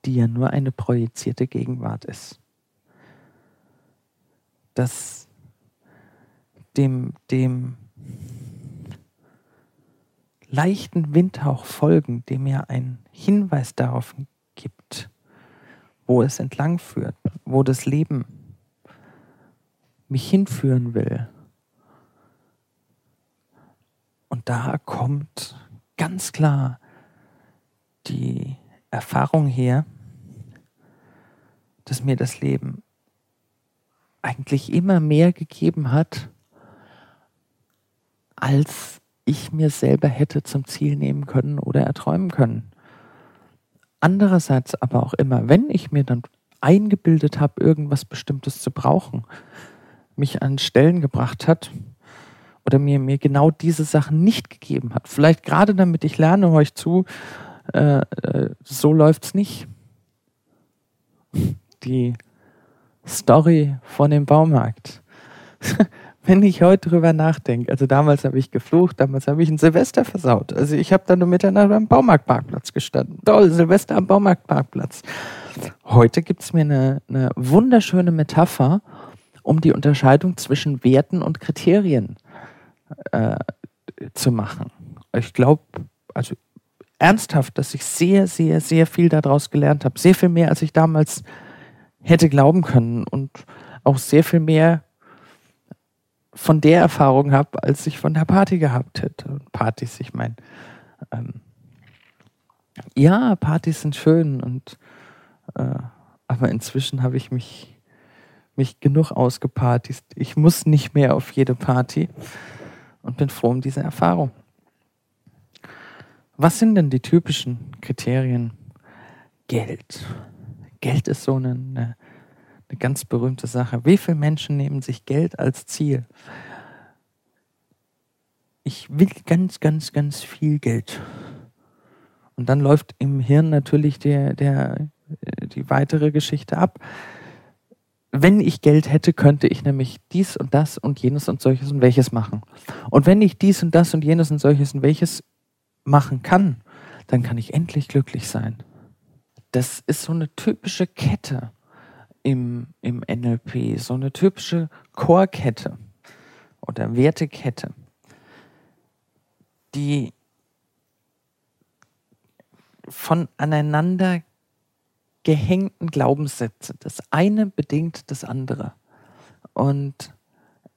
[SPEAKER 1] die ja nur eine projizierte Gegenwart ist. Das dem, dem leichten Windhauch folgen, dem mir ein Hinweis darauf gibt, wo es entlang führt, wo das Leben mich hinführen will, und da kommt ganz klar die Erfahrung her, dass mir das Leben eigentlich immer mehr gegeben hat, als ich mir selber hätte zum Ziel nehmen können oder erträumen können. Andererseits aber auch immer, wenn ich mir dann eingebildet habe, irgendwas Bestimmtes zu brauchen, mich an Stellen gebracht hat, oder mir, mir genau diese Sachen nicht gegeben hat. Vielleicht gerade damit ich lerne euch zu, äh, äh, so läuft's nicht. Die Story von dem Baumarkt. Wenn ich heute drüber nachdenke, also damals habe ich geflucht, damals habe ich ein Silvester versaut. Also ich habe dann nur miteinander am Baumarktparkplatz gestanden. Toll, Silvester am Baumarktparkplatz. Heute gibt es mir eine, eine wunderschöne Metapher um die Unterscheidung zwischen Werten und Kriterien äh, zu machen. Ich glaube, also ernsthaft, dass ich sehr, sehr, sehr viel daraus gelernt habe. Sehr viel mehr, als ich damals hätte glauben können und auch sehr viel mehr von der Erfahrung habe, als ich von der Party gehabt hätte. Partys, ich meine, ähm, ja, Partys sind schön und äh, aber inzwischen habe ich mich mich genug ausgepartist. Ich muss nicht mehr auf jede Party und bin froh um diese Erfahrung. Was sind denn die typischen Kriterien? Geld. Geld ist so eine, eine, eine ganz berühmte Sache. Wie viele Menschen nehmen sich Geld als Ziel? Ich will ganz, ganz, ganz viel Geld. Und dann läuft im Hirn natürlich der, der, die weitere Geschichte ab. Wenn ich Geld hätte, könnte ich nämlich dies und das und jenes und solches und welches machen. Und wenn ich dies und das und jenes und solches und welches machen kann, dann kann ich endlich glücklich sein. Das ist so eine typische Kette im, im NLP, so eine typische Core-Kette oder Wertekette, die von aneinander gehängten Glaubenssätze. Das eine bedingt das andere. Und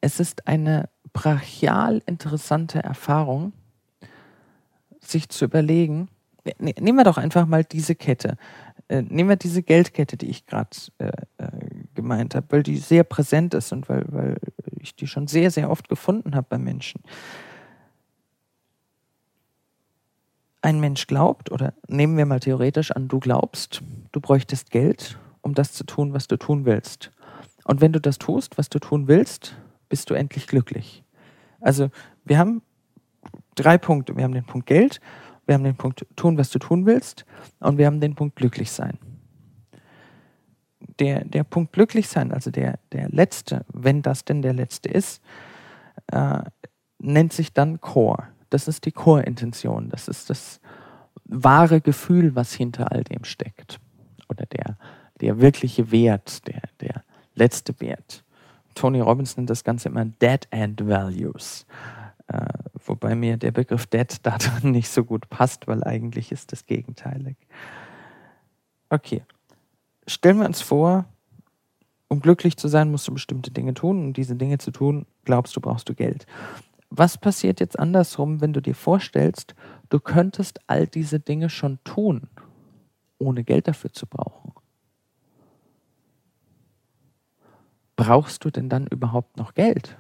[SPEAKER 1] es ist eine brachial interessante Erfahrung, sich zu überlegen, ne, ne, nehmen wir doch einfach mal diese Kette. Äh, nehmen wir diese Geldkette, die ich gerade äh, äh, gemeint habe, weil die sehr präsent ist und weil, weil ich die schon sehr, sehr oft gefunden habe bei Menschen. Ein Mensch glaubt, oder nehmen wir mal theoretisch an, du glaubst, du bräuchtest Geld, um das zu tun, was du tun willst. Und wenn du das tust, was du tun willst, bist du endlich glücklich. Also wir haben drei Punkte. Wir haben den Punkt Geld, wir haben den Punkt tun, was du tun willst und wir haben den Punkt glücklich sein. Der, der Punkt glücklich sein, also der, der letzte, wenn das denn der letzte ist, äh, nennt sich dann Core. Das ist die Core-Intention. Das ist das wahre Gefühl, was hinter all dem steckt. Oder der, der wirkliche Wert, der, der letzte Wert. Tony Robbins nennt das Ganze immer Dead End Values. Äh, wobei mir der Begriff Dead da nicht so gut passt, weil eigentlich ist das gegenteilig. Okay. Stellen wir uns vor, um glücklich zu sein, musst du bestimmte Dinge tun. Um diese Dinge zu tun, glaubst du, brauchst du Geld. Was passiert jetzt andersrum, wenn du dir vorstellst, du könntest all diese Dinge schon tun, ohne Geld dafür zu brauchen? Brauchst du denn dann überhaupt noch Geld?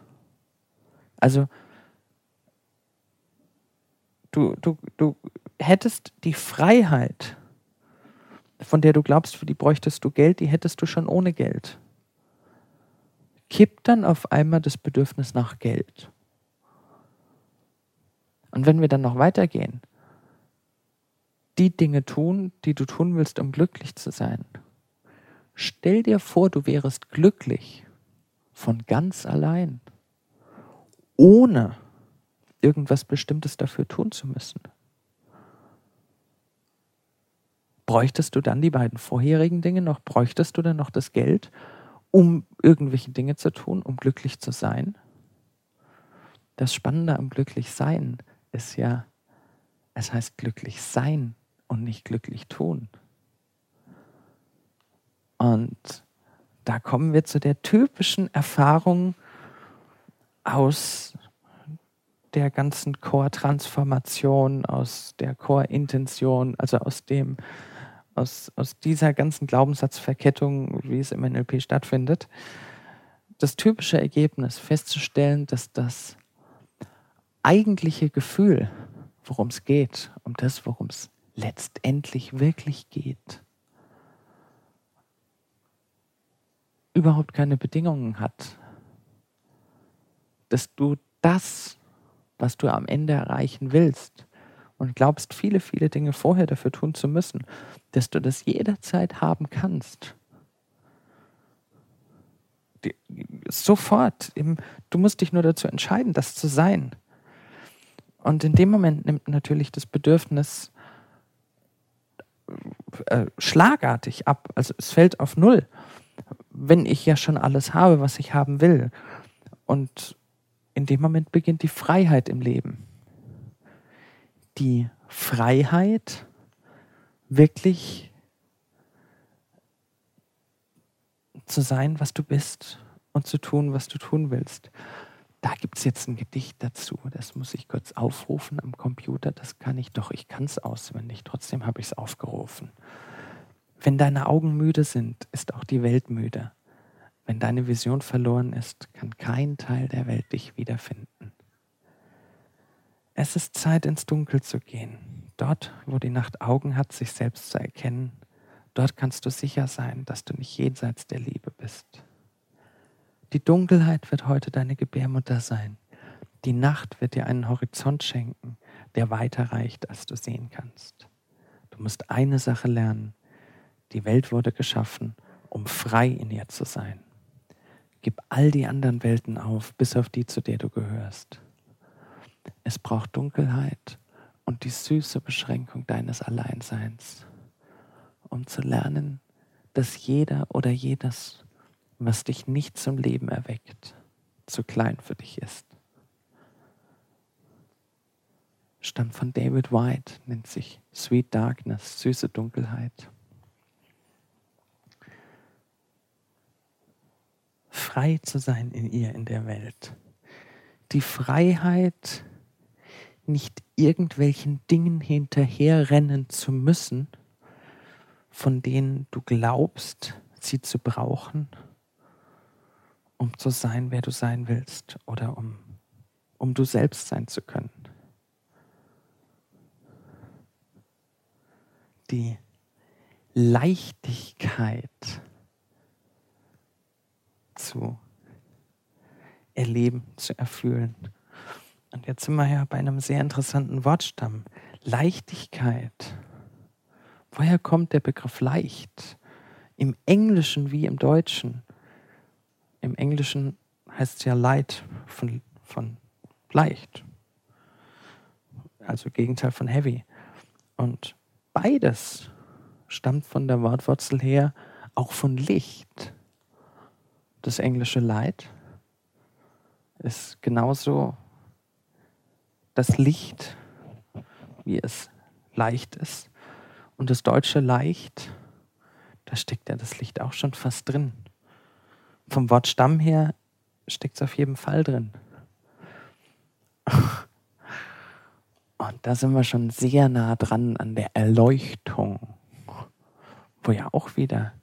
[SPEAKER 1] Also, Du, du, du hättest die Freiheit, von der du glaubst, für die bräuchtest du Geld, die hättest du schon ohne Geld. Kippt dann auf einmal das Bedürfnis nach Geld. Und wenn wir dann noch weitergehen, die Dinge tun, die du tun willst, um glücklich zu sein. Stell dir vor, du wärest glücklich von ganz allein, ohne irgendwas Bestimmtes dafür tun zu müssen. Bräuchtest du dann die beiden vorherigen Dinge noch? Bräuchtest du dann noch das Geld, um irgendwelche Dinge zu tun, um glücklich zu sein? Das Spannende am Glücklichsein ist ja, es heißt glücklich sein und nicht glücklich tun. Und da kommen wir zu der typischen Erfahrung aus der ganzen Core-Transformation, aus der Core-Intention, also aus dem, aus, aus dieser ganzen Glaubenssatzverkettung, wie es im NLP stattfindet, das typische Ergebnis festzustellen, dass das eigentliche Gefühl, worum es geht, um das, worum es letztendlich wirklich geht, überhaupt keine Bedingungen hat. Dass du das was du am Ende erreichen willst und glaubst, viele, viele Dinge vorher dafür tun zu müssen, dass du das jederzeit haben kannst. Die, sofort. Im, du musst dich nur dazu entscheiden, das zu sein. Und in dem Moment nimmt natürlich das Bedürfnis äh, schlagartig ab. Also es fällt auf Null, wenn ich ja schon alles habe, was ich haben will. Und in dem Moment beginnt die Freiheit im Leben. Die Freiheit, wirklich zu sein, was du bist und zu tun, was du tun willst. Da gibt es jetzt ein Gedicht dazu. Das muss ich kurz aufrufen am Computer. Das kann ich doch. Ich kann es auswendig. Trotzdem habe ich es aufgerufen. Wenn deine Augen müde sind, ist auch die Welt müde. Wenn deine Vision verloren ist, kann kein Teil der Welt dich wiederfinden. Es ist Zeit, ins Dunkel zu gehen. Dort, wo die Nacht Augen hat, sich selbst zu erkennen, dort kannst du sicher sein, dass du nicht jenseits der Liebe bist. Die Dunkelheit wird heute deine Gebärmutter sein. Die Nacht wird dir einen Horizont schenken, der weiter reicht, als du sehen kannst. Du musst eine Sache lernen. Die Welt wurde geschaffen, um frei in ihr zu sein. Gib all die anderen Welten auf, bis auf die, zu der du gehörst. Es braucht Dunkelheit und die süße Beschränkung deines Alleinseins, um zu lernen, dass jeder oder jedes was dich nicht zum Leben erweckt, zu klein für dich ist. Stammt von David White, nennt sich Sweet Darkness, süße Dunkelheit. Frei zu sein in ihr, in der Welt. Die Freiheit, nicht irgendwelchen Dingen hinterherrennen zu müssen, von denen du glaubst, sie zu brauchen um zu sein, wer du sein willst oder um, um du selbst sein zu können. Die Leichtigkeit zu erleben, zu erfüllen. Und jetzt sind wir ja bei einem sehr interessanten Wortstamm. Leichtigkeit. Woher kommt der Begriff leicht? Im Englischen wie im Deutschen im Englischen heißt es ja light von, von leicht. Also Gegenteil von heavy. Und beides stammt von der Wortwurzel her auch von Licht. Das englische Light ist genauso das Licht, wie es leicht ist. Und das deutsche Leicht, da steckt ja das Licht auch schon fast drin vom Wortstamm her steckt es auf jeden Fall drin. Und da sind wir schon sehr nah dran an der Erleuchtung, wo ja auch wieder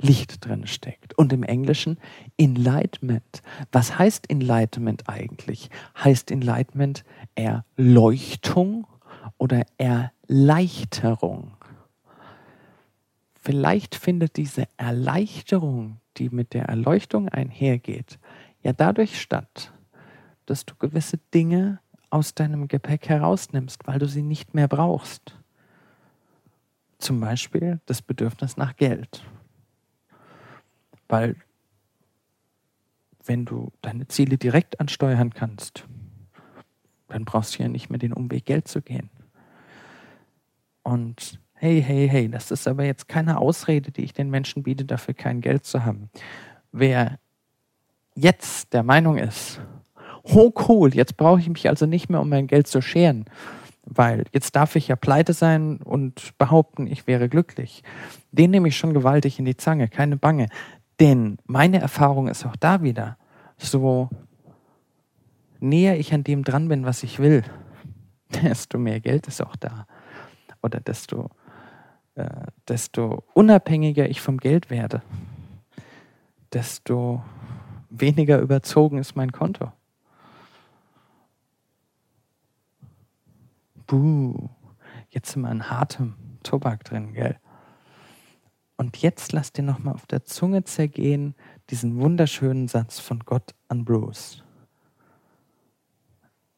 [SPEAKER 1] Licht drin steckt. Und im Englischen Enlightenment. Was heißt Enlightenment eigentlich? Heißt Enlightenment Erleuchtung oder Erleichterung? Vielleicht findet diese Erleichterung, die mit der Erleuchtung einhergeht, ja dadurch statt, dass du gewisse Dinge aus deinem Gepäck herausnimmst, weil du sie nicht mehr brauchst. Zum Beispiel das Bedürfnis nach Geld. Weil wenn du deine Ziele direkt ansteuern kannst, dann brauchst du ja nicht mehr den Umweg, Geld zu gehen. Und hey, hey, hey, das ist aber jetzt keine Ausrede, die ich den Menschen biete, dafür kein Geld zu haben. Wer jetzt der Meinung ist, oh cool, jetzt brauche ich mich also nicht mehr um mein Geld zu scheren, weil jetzt darf ich ja pleite sein und behaupten, ich wäre glücklich. Den nehme ich schon gewaltig in die Zange, keine Bange. Denn meine Erfahrung ist auch da wieder, so näher ich an dem dran bin, was ich will, desto mehr Geld ist auch da. Oder desto desto unabhängiger ich vom Geld werde, desto weniger überzogen ist mein Konto. Buh, jetzt sind wir in hartem Tobak drin, gell? Und jetzt lass dir nochmal auf der Zunge zergehen diesen wunderschönen Satz von Gott an Bruce.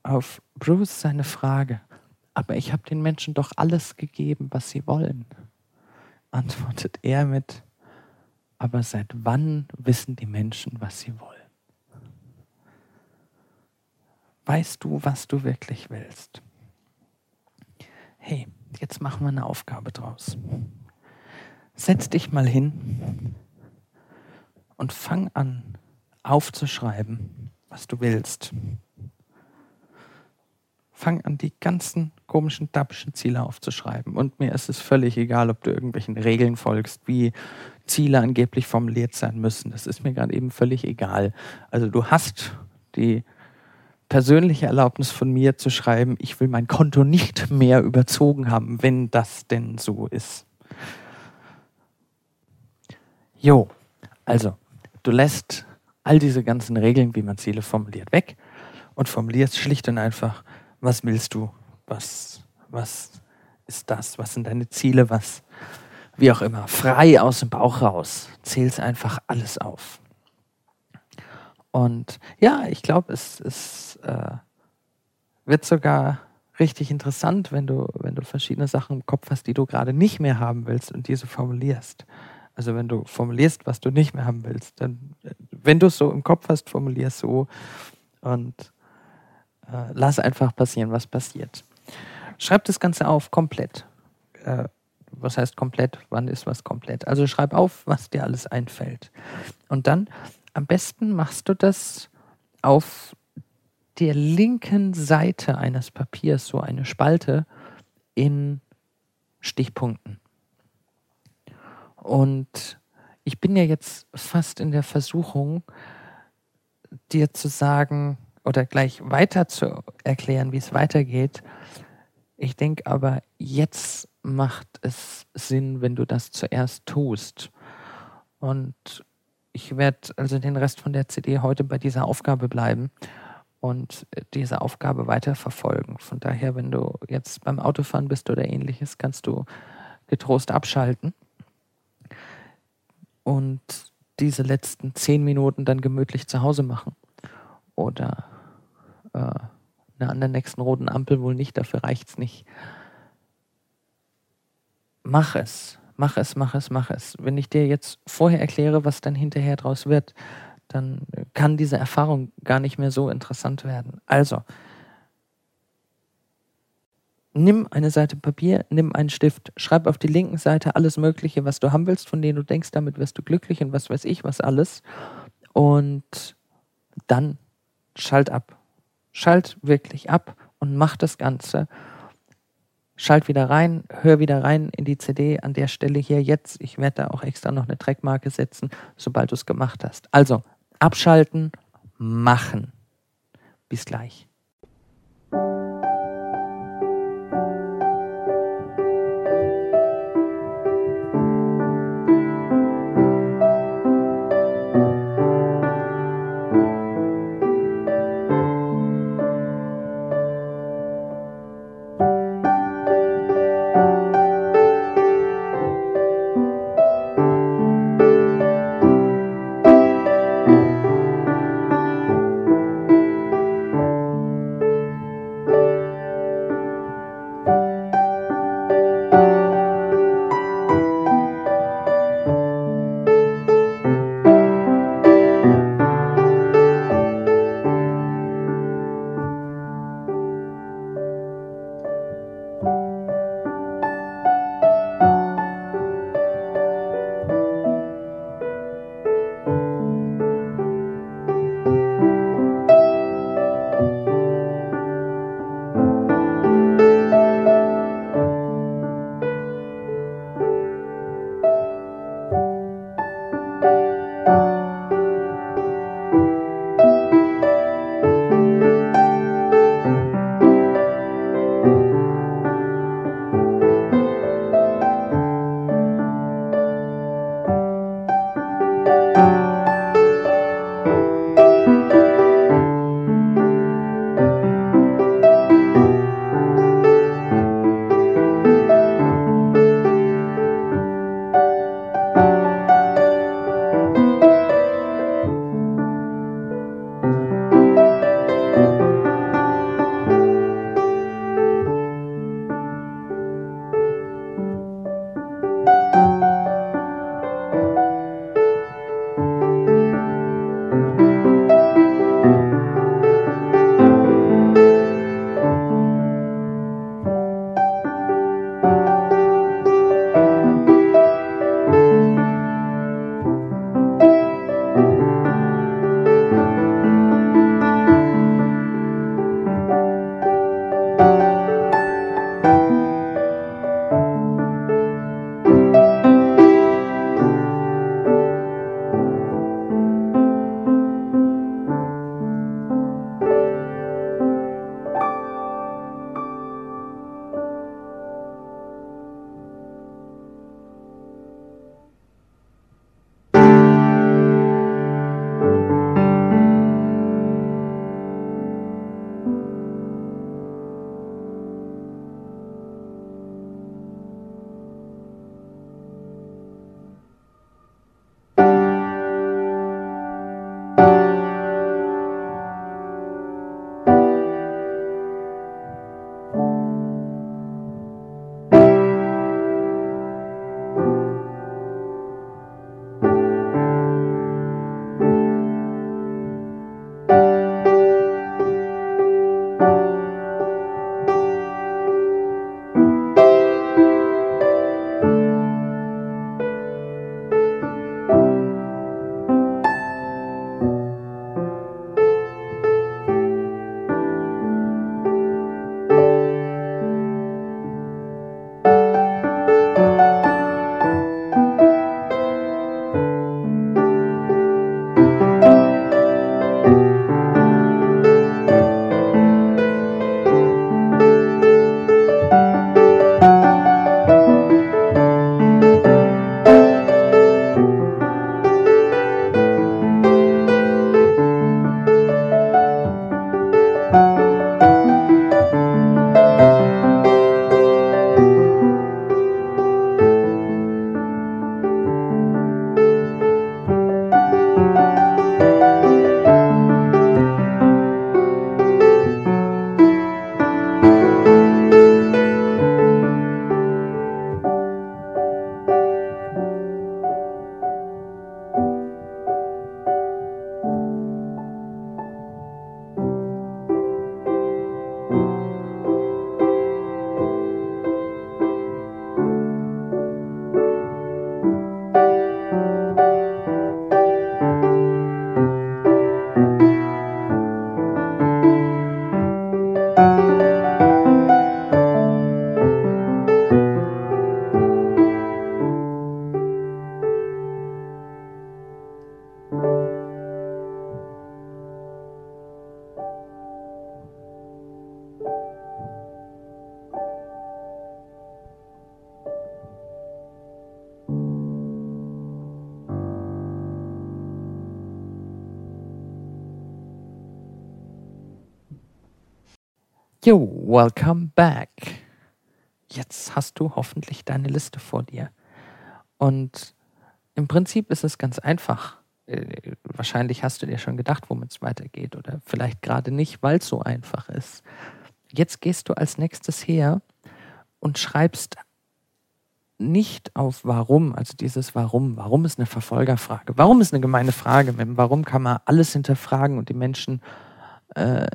[SPEAKER 1] Auf Bruce seine Frage, aber ich habe den Menschen doch alles gegeben, was sie wollen antwortet er mit, aber seit wann wissen die Menschen, was sie wollen? Weißt du, was du wirklich willst? Hey, jetzt machen wir eine Aufgabe draus. Setz dich mal hin und fang an aufzuschreiben, was du willst. Fang an, die ganzen komischen, tappischen Ziele aufzuschreiben. Und mir ist es völlig egal, ob du irgendwelchen Regeln folgst, wie Ziele angeblich formuliert sein müssen. Das ist mir gerade eben völlig egal. Also du hast die persönliche Erlaubnis von mir zu schreiben, ich will mein Konto nicht mehr überzogen haben, wenn das denn so ist. Jo, also du lässt all diese ganzen Regeln, wie man Ziele formuliert, weg und formulierst schlicht und einfach, was willst du, was, was ist das, was sind deine Ziele, was, wie auch immer, frei aus dem Bauch raus, zählst einfach alles auf. Und ja, ich glaube, es, es äh, wird sogar richtig interessant, wenn du, wenn du verschiedene Sachen im Kopf hast, die du gerade nicht mehr haben willst und diese formulierst. Also wenn du formulierst, was du nicht mehr haben willst, dann, wenn du es so im Kopf hast, formulier so und äh, lass einfach passieren, was passiert. Schreib das Ganze auf komplett. Äh, was heißt komplett? Wann ist was komplett? Also schreib auf, was dir alles einfällt. Und dann am besten machst du das auf der linken Seite eines Papiers, so eine Spalte in Stichpunkten. Und ich bin ja jetzt fast in der Versuchung, dir zu sagen oder gleich weiter zu erklären, wie es weitergeht. Ich denke aber, jetzt macht es Sinn, wenn du das zuerst tust. Und ich werde also den Rest von der CD heute bei dieser Aufgabe bleiben und diese Aufgabe weiterverfolgen. Von daher, wenn du jetzt beim Autofahren bist oder ähnliches, kannst du getrost abschalten und diese letzten zehn Minuten dann gemütlich zu Hause machen. Oder äh, an der nächsten roten Ampel wohl nicht, dafür reicht es nicht. Mach es mach es, mach es, mach es. Wenn ich dir jetzt vorher erkläre, was dann hinterher draus wird, dann kann diese Erfahrung gar nicht mehr so interessant werden. Also, nimm eine Seite Papier, nimm einen Stift, schreib auf die linken Seite alles Mögliche, was du haben willst, von denen du denkst, damit wirst du glücklich und was weiß ich, was alles. Und dann schalt ab. Schalt wirklich ab und mach das Ganze schalt wieder rein, hör wieder rein in die CD an der Stelle hier jetzt. Ich werde da auch extra noch eine Trackmarke setzen, sobald du es gemacht hast. Also abschalten, machen. Bis gleich. Welcome back. Jetzt hast du hoffentlich deine Liste vor dir. Und im Prinzip ist es ganz einfach. Äh, wahrscheinlich hast du dir schon gedacht, womit es weitergeht oder vielleicht gerade nicht, weil es so einfach ist. Jetzt gehst du als nächstes her und schreibst nicht auf warum, also dieses warum. Warum ist eine Verfolgerfrage? Warum ist eine gemeine Frage? Mit Warum kann man alles hinterfragen und die Menschen äh,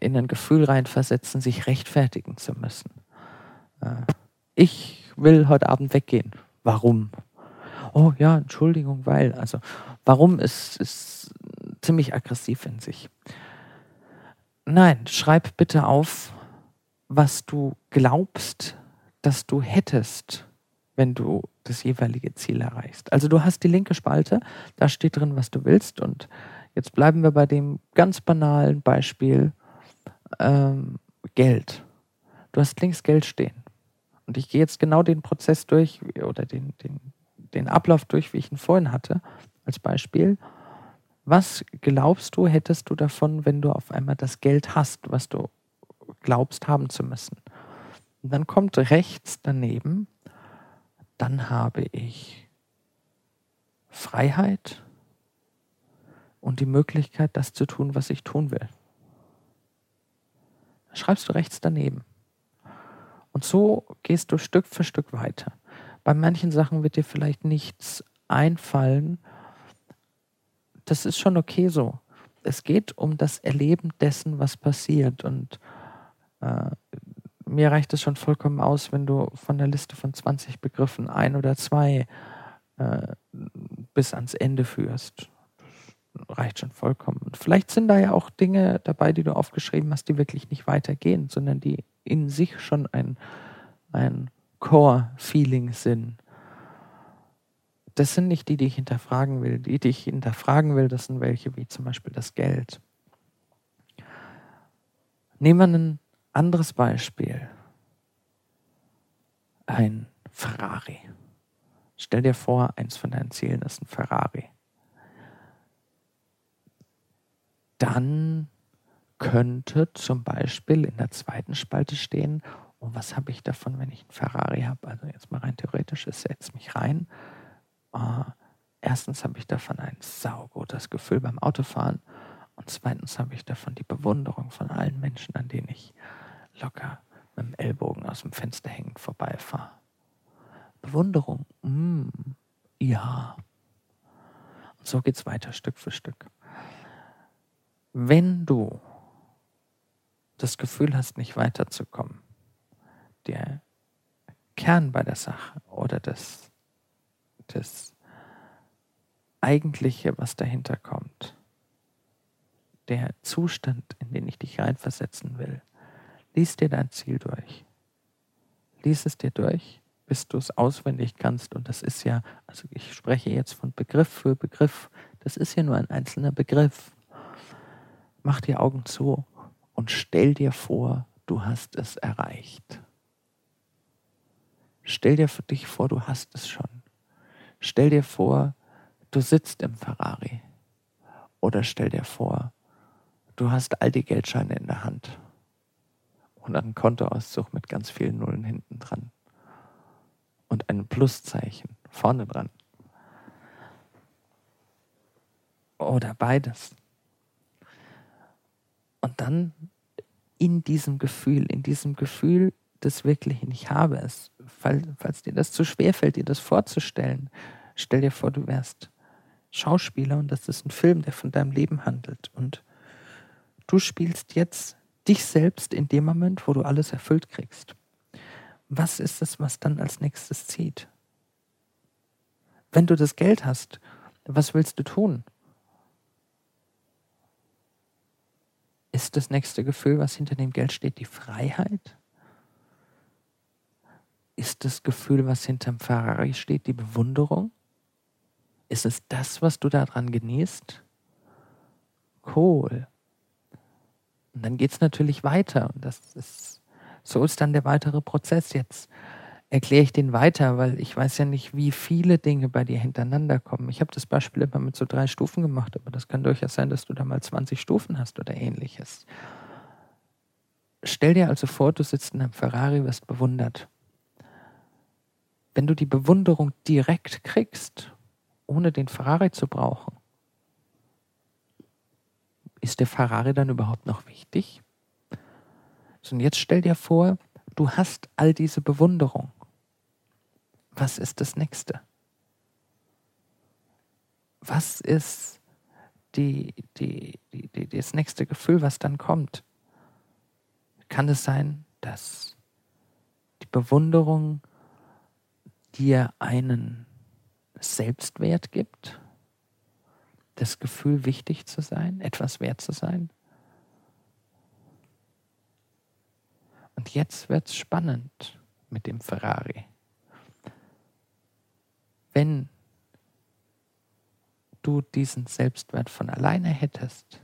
[SPEAKER 1] in ein Gefühl reinversetzen, sich rechtfertigen zu müssen. Äh, ich will heute Abend weggehen. Warum? Oh ja, Entschuldigung, weil. Also, warum ist, ist ziemlich aggressiv in sich. Nein, schreib bitte auf, was du glaubst, dass du hättest, wenn du das jeweilige Ziel erreichst. Also du hast die linke Spalte, da steht drin, was du willst und Jetzt bleiben wir bei dem ganz banalen Beispiel ähm, Geld. Du hast links Geld stehen. Und ich gehe jetzt genau den Prozess durch oder den, den, den Ablauf durch, wie ich ihn vorhin hatte, als Beispiel. Was glaubst du, hättest du davon, wenn du auf einmal das Geld hast, was du glaubst haben zu müssen? Und dann kommt rechts daneben, dann habe ich Freiheit, und die Möglichkeit, das zu tun, was ich tun will. Schreibst du rechts daneben. Und so gehst du Stück für Stück weiter. Bei manchen Sachen wird dir vielleicht nichts einfallen. Das ist schon okay so. Es geht um das Erleben dessen, was passiert. Und äh, mir reicht es schon vollkommen aus, wenn du von der Liste von 20 Begriffen ein oder zwei äh, bis ans Ende führst reicht schon vollkommen. Und vielleicht sind da ja auch Dinge dabei, die du aufgeschrieben hast, die wirklich nicht weitergehen, sondern die in sich schon ein, ein Core-Feeling sind. Das sind nicht die, die ich hinterfragen will. Die, die ich hinterfragen will, das sind welche wie zum Beispiel das Geld. Nehmen wir ein anderes Beispiel. Ein Ferrari. Stell dir vor, eins von deinen Zielen ist ein Ferrari. Dann könnte zum Beispiel in der zweiten Spalte stehen, oh, was habe ich davon, wenn ich einen Ferrari habe? Also jetzt mal rein theoretisch, es setzt mich rein. Uh, erstens habe ich davon ein saugutes Gefühl beim Autofahren und zweitens habe ich davon die Bewunderung von allen Menschen, an denen ich locker mit dem Ellbogen aus dem Fenster hängend vorbeifahre. Bewunderung, mm, ja. Und so geht es weiter Stück für Stück wenn du das Gefühl hast, nicht weiterzukommen, der Kern bei der Sache oder das, das Eigentliche, was dahinter kommt, der Zustand, in den ich dich reinversetzen will, lies dir dein Ziel durch. Lies es dir durch, bis du es auswendig kannst. Und das ist ja, also ich spreche jetzt von Begriff für Begriff. Das ist ja nur ein einzelner Begriff. Mach die Augen zu und stell dir vor, du hast es erreicht. Stell dir für dich vor, du hast es schon. Stell dir vor, du sitzt im Ferrari. Oder stell dir vor, du hast all die Geldscheine in der Hand. Und einen Kontoauszug mit ganz vielen Nullen hinten dran. Und ein Pluszeichen vorne dran. Oder beides. Und dann in diesem Gefühl, in diesem Gefühl des Wirklichen, ich habe es, falls, falls dir das zu schwer fällt, dir das vorzustellen, stell dir vor, du wärst Schauspieler und das ist ein Film, der von deinem Leben handelt. Und du spielst jetzt dich selbst in dem Moment, wo du alles erfüllt kriegst. Was ist es, was dann als nächstes zieht? Wenn du das Geld hast, was willst du tun? Ist das nächste Gefühl, was hinter dem Geld steht, die Freiheit? Ist das Gefühl, was hinterm Ferrari steht, die Bewunderung? Ist es das, was du daran genießt? Cool. Und dann geht es natürlich weiter. Und das ist, so ist dann der weitere Prozess. Jetzt erkläre ich den weiter, weil ich weiß ja nicht, wie viele Dinge bei dir hintereinander kommen. Ich habe das Beispiel immer mit so drei Stufen gemacht, aber das kann durchaus sein, dass du da mal 20 Stufen hast oder ähnliches. Stell dir also vor, du sitzt in einem Ferrari, wirst bewundert wenn du die Bewunderung direkt kriegst, ohne den Ferrari zu brauchen, ist der Ferrari dann überhaupt noch wichtig? So, und jetzt stell dir vor, du hast all diese Bewunderung. Was ist das nächste? Was ist die, die, die, das nächste Gefühl, was dann kommt? Kann es sein, dass die Bewunderung dir einen Selbstwert gibt, das Gefühl, wichtig zu sein, etwas wert zu sein. Und jetzt wird es spannend mit dem Ferrari. Wenn du diesen Selbstwert von alleine hättest,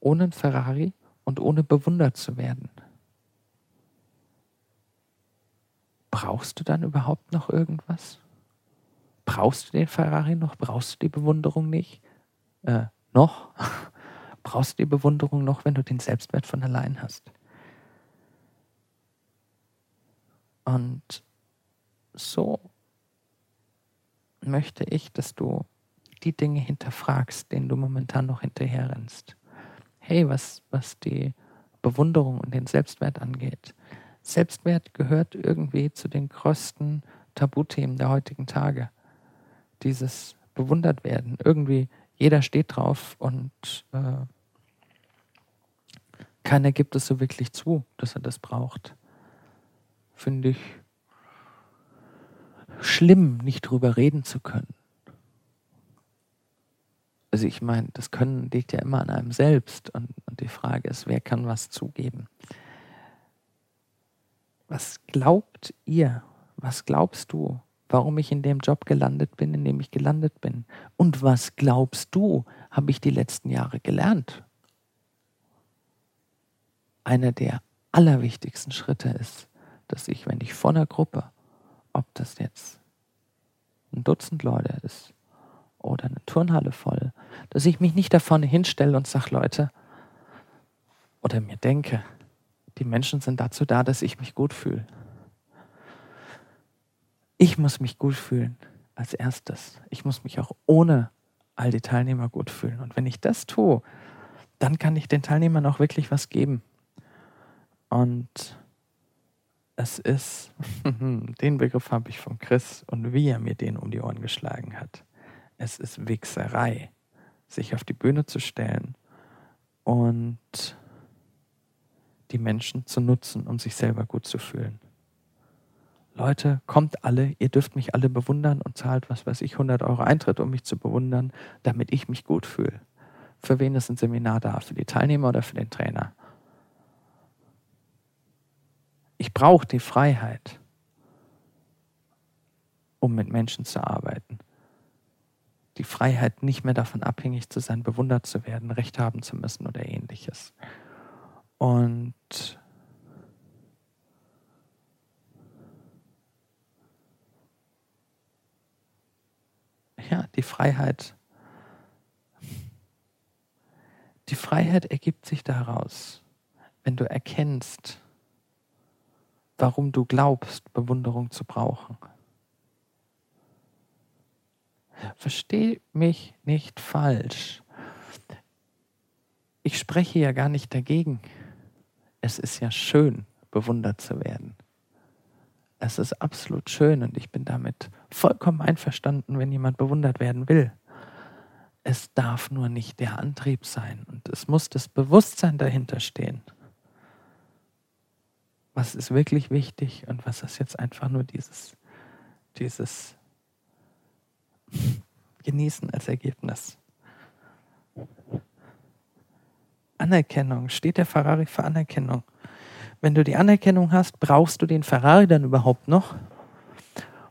[SPEAKER 1] ohne ein Ferrari und ohne bewundert zu werden, brauchst du dann überhaupt noch irgendwas? Brauchst du den Ferrari noch? Brauchst du die Bewunderung nicht? Äh, noch? brauchst du die Bewunderung noch, wenn du den Selbstwert von allein hast? Und so möchte ich, dass du die Dinge hinterfragst, denen du momentan noch hinterherrennst. Hey, was, was die Bewunderung und den Selbstwert angeht, Selbstwert gehört irgendwie zu den größten Tabuthemen der heutigen Tage. Dieses bewundert werden. Irgendwie jeder steht drauf und äh, keiner gibt es so wirklich zu, dass er das braucht. Finde ich schlimm, nicht drüber reden zu können. Also ich meine, das Können liegt ja immer an einem selbst und, und die Frage ist, wer kann was zugeben? Was glaubt ihr? Was glaubst du, warum ich in dem Job gelandet bin, in dem ich gelandet bin? Und was glaubst du, habe ich die letzten Jahre gelernt? Einer der allerwichtigsten Schritte ist, dass ich, wenn ich vor einer Gruppe, ob das jetzt ein Dutzend Leute ist oder eine Turnhalle voll, dass ich mich nicht da vorne hinstelle und sage, Leute, oder mir denke, die Menschen sind dazu da, dass ich mich gut fühle. Ich muss mich gut fühlen als erstes. Ich muss mich auch ohne all die Teilnehmer gut fühlen. Und wenn ich das tue, dann kann ich den Teilnehmern auch wirklich was geben. Und es ist, den Begriff habe ich von Chris und wie er mir den um die Ohren geschlagen hat. Es ist Wichserei, sich auf die Bühne zu stellen und die Menschen zu nutzen, um sich selber gut zu fühlen. Leute, kommt alle, ihr dürft mich alle bewundern und zahlt, was weiß ich, 100 Euro Eintritt, um mich zu bewundern, damit ich mich gut fühle. Für wen ist ein Seminar da? Für die Teilnehmer oder für den Trainer? Ich brauche die Freiheit, um mit Menschen zu arbeiten. Die Freiheit, nicht mehr davon abhängig zu sein, bewundert zu werden, Recht haben zu müssen oder ähnliches. Und ja, die Freiheit, die Freiheit ergibt sich daraus, wenn du erkennst, warum du glaubst, Bewunderung zu brauchen. Versteh mich nicht falsch. Ich spreche ja gar nicht dagegen. Es ist ja schön, bewundert zu werden. Es ist absolut schön und ich bin damit vollkommen einverstanden, wenn jemand bewundert werden will. Es darf nur nicht der Antrieb sein und es muss das Bewusstsein dahinter stehen. Was ist wirklich wichtig und was ist jetzt einfach nur dieses, dieses Genießen als Ergebnis. Anerkennung. Steht der Ferrari für Anerkennung? Wenn du die Anerkennung hast, brauchst du den Ferrari dann überhaupt noch?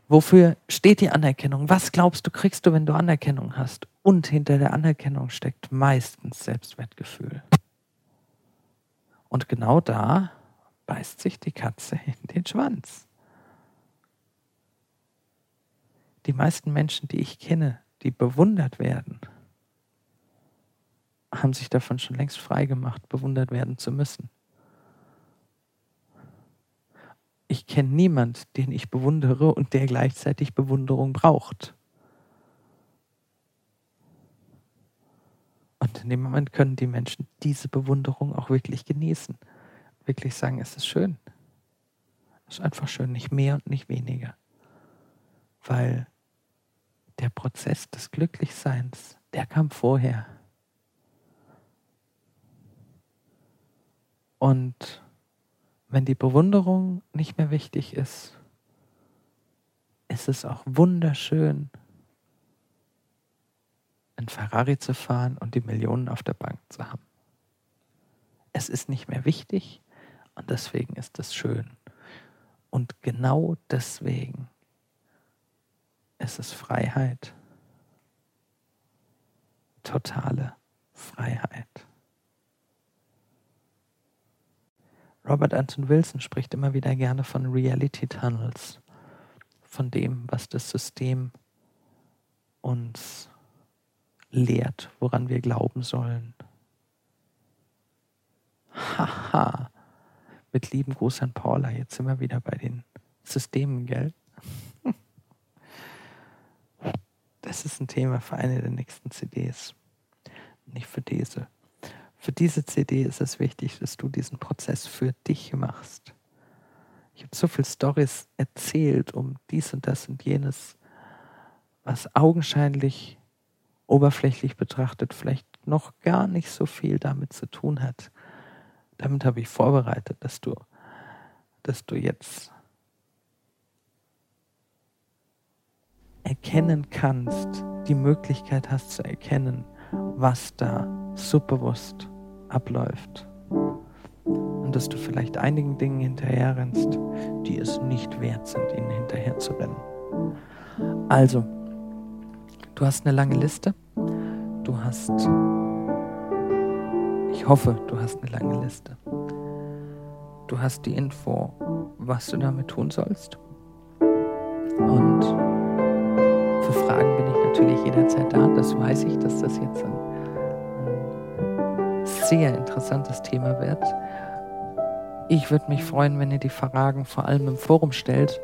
[SPEAKER 1] Wofür steht die Anerkennung? Was glaubst du, kriegst du, wenn du Anerkennung hast? Und hinter der Anerkennung steckt meistens Selbstwertgefühl. Und genau da beißt sich die Katze in den Schwanz. Die meisten Menschen, die ich kenne, die bewundert werden, haben sich davon schon längst frei gemacht, bewundert werden zu müssen. Ich kenne niemand, den ich bewundere und der gleichzeitig Bewunderung braucht. Und in dem Moment können die Menschen diese Bewunderung auch wirklich genießen. Wirklich sagen, es ist schön. Es ist einfach schön, nicht mehr und nicht weniger. Weil der Prozess des Glücklichseins, der kam vorher. Und wenn die Bewunderung nicht mehr wichtig ist, ist es auch wunderschön, ein Ferrari zu fahren und die Millionen auf der Bank zu haben. Es ist nicht mehr wichtig und deswegen ist es schön. Und genau deswegen ist es Freiheit. Totale Freiheit. Robert Anton Wilson spricht immer wieder gerne von Reality Tunnels, von dem, was das System uns lehrt, woran wir glauben sollen. Haha, mit lieben Gruß an Paula, jetzt sind wir wieder bei den Systemen, gell? Das ist ein Thema für eine der nächsten CDs, nicht für diese. Für diese CD ist es wichtig, dass du diesen Prozess für dich machst. Ich habe so viele Stories erzählt um dies und das und jenes, was augenscheinlich oberflächlich betrachtet vielleicht noch gar nicht so viel damit zu tun hat. Damit habe ich vorbereitet, dass du, dass du jetzt erkennen kannst, die Möglichkeit hast zu erkennen, was da subbewusst abläuft. Und dass du vielleicht einigen Dingen hinterherrennst, die es nicht wert sind, ihnen hinterher zu rennen. Also, du hast eine lange Liste. Du hast, ich hoffe, du hast eine lange Liste. Du hast die Info, was du damit tun sollst. Und für Fragen bin ich natürlich jederzeit da. Das weiß ich, dass das jetzt ein sehr interessantes Thema wird. Ich würde mich freuen, wenn ihr die Fragen vor allem im Forum stellt,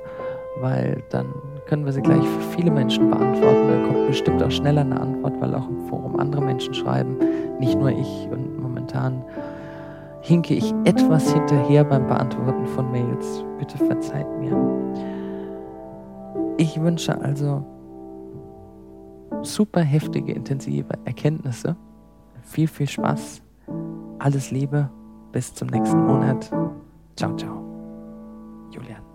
[SPEAKER 1] weil dann können wir sie gleich für viele Menschen beantworten. Dann kommt bestimmt auch schneller eine Antwort, weil auch im Forum andere Menschen schreiben, nicht nur ich. Und momentan hinke ich etwas hinterher beim Beantworten von Mails. Bitte verzeiht mir. Ich wünsche also super heftige, intensive Erkenntnisse. Viel, viel Spaß alles Liebe Bis zum nächsten Monat. Ciao, ciao. Julian.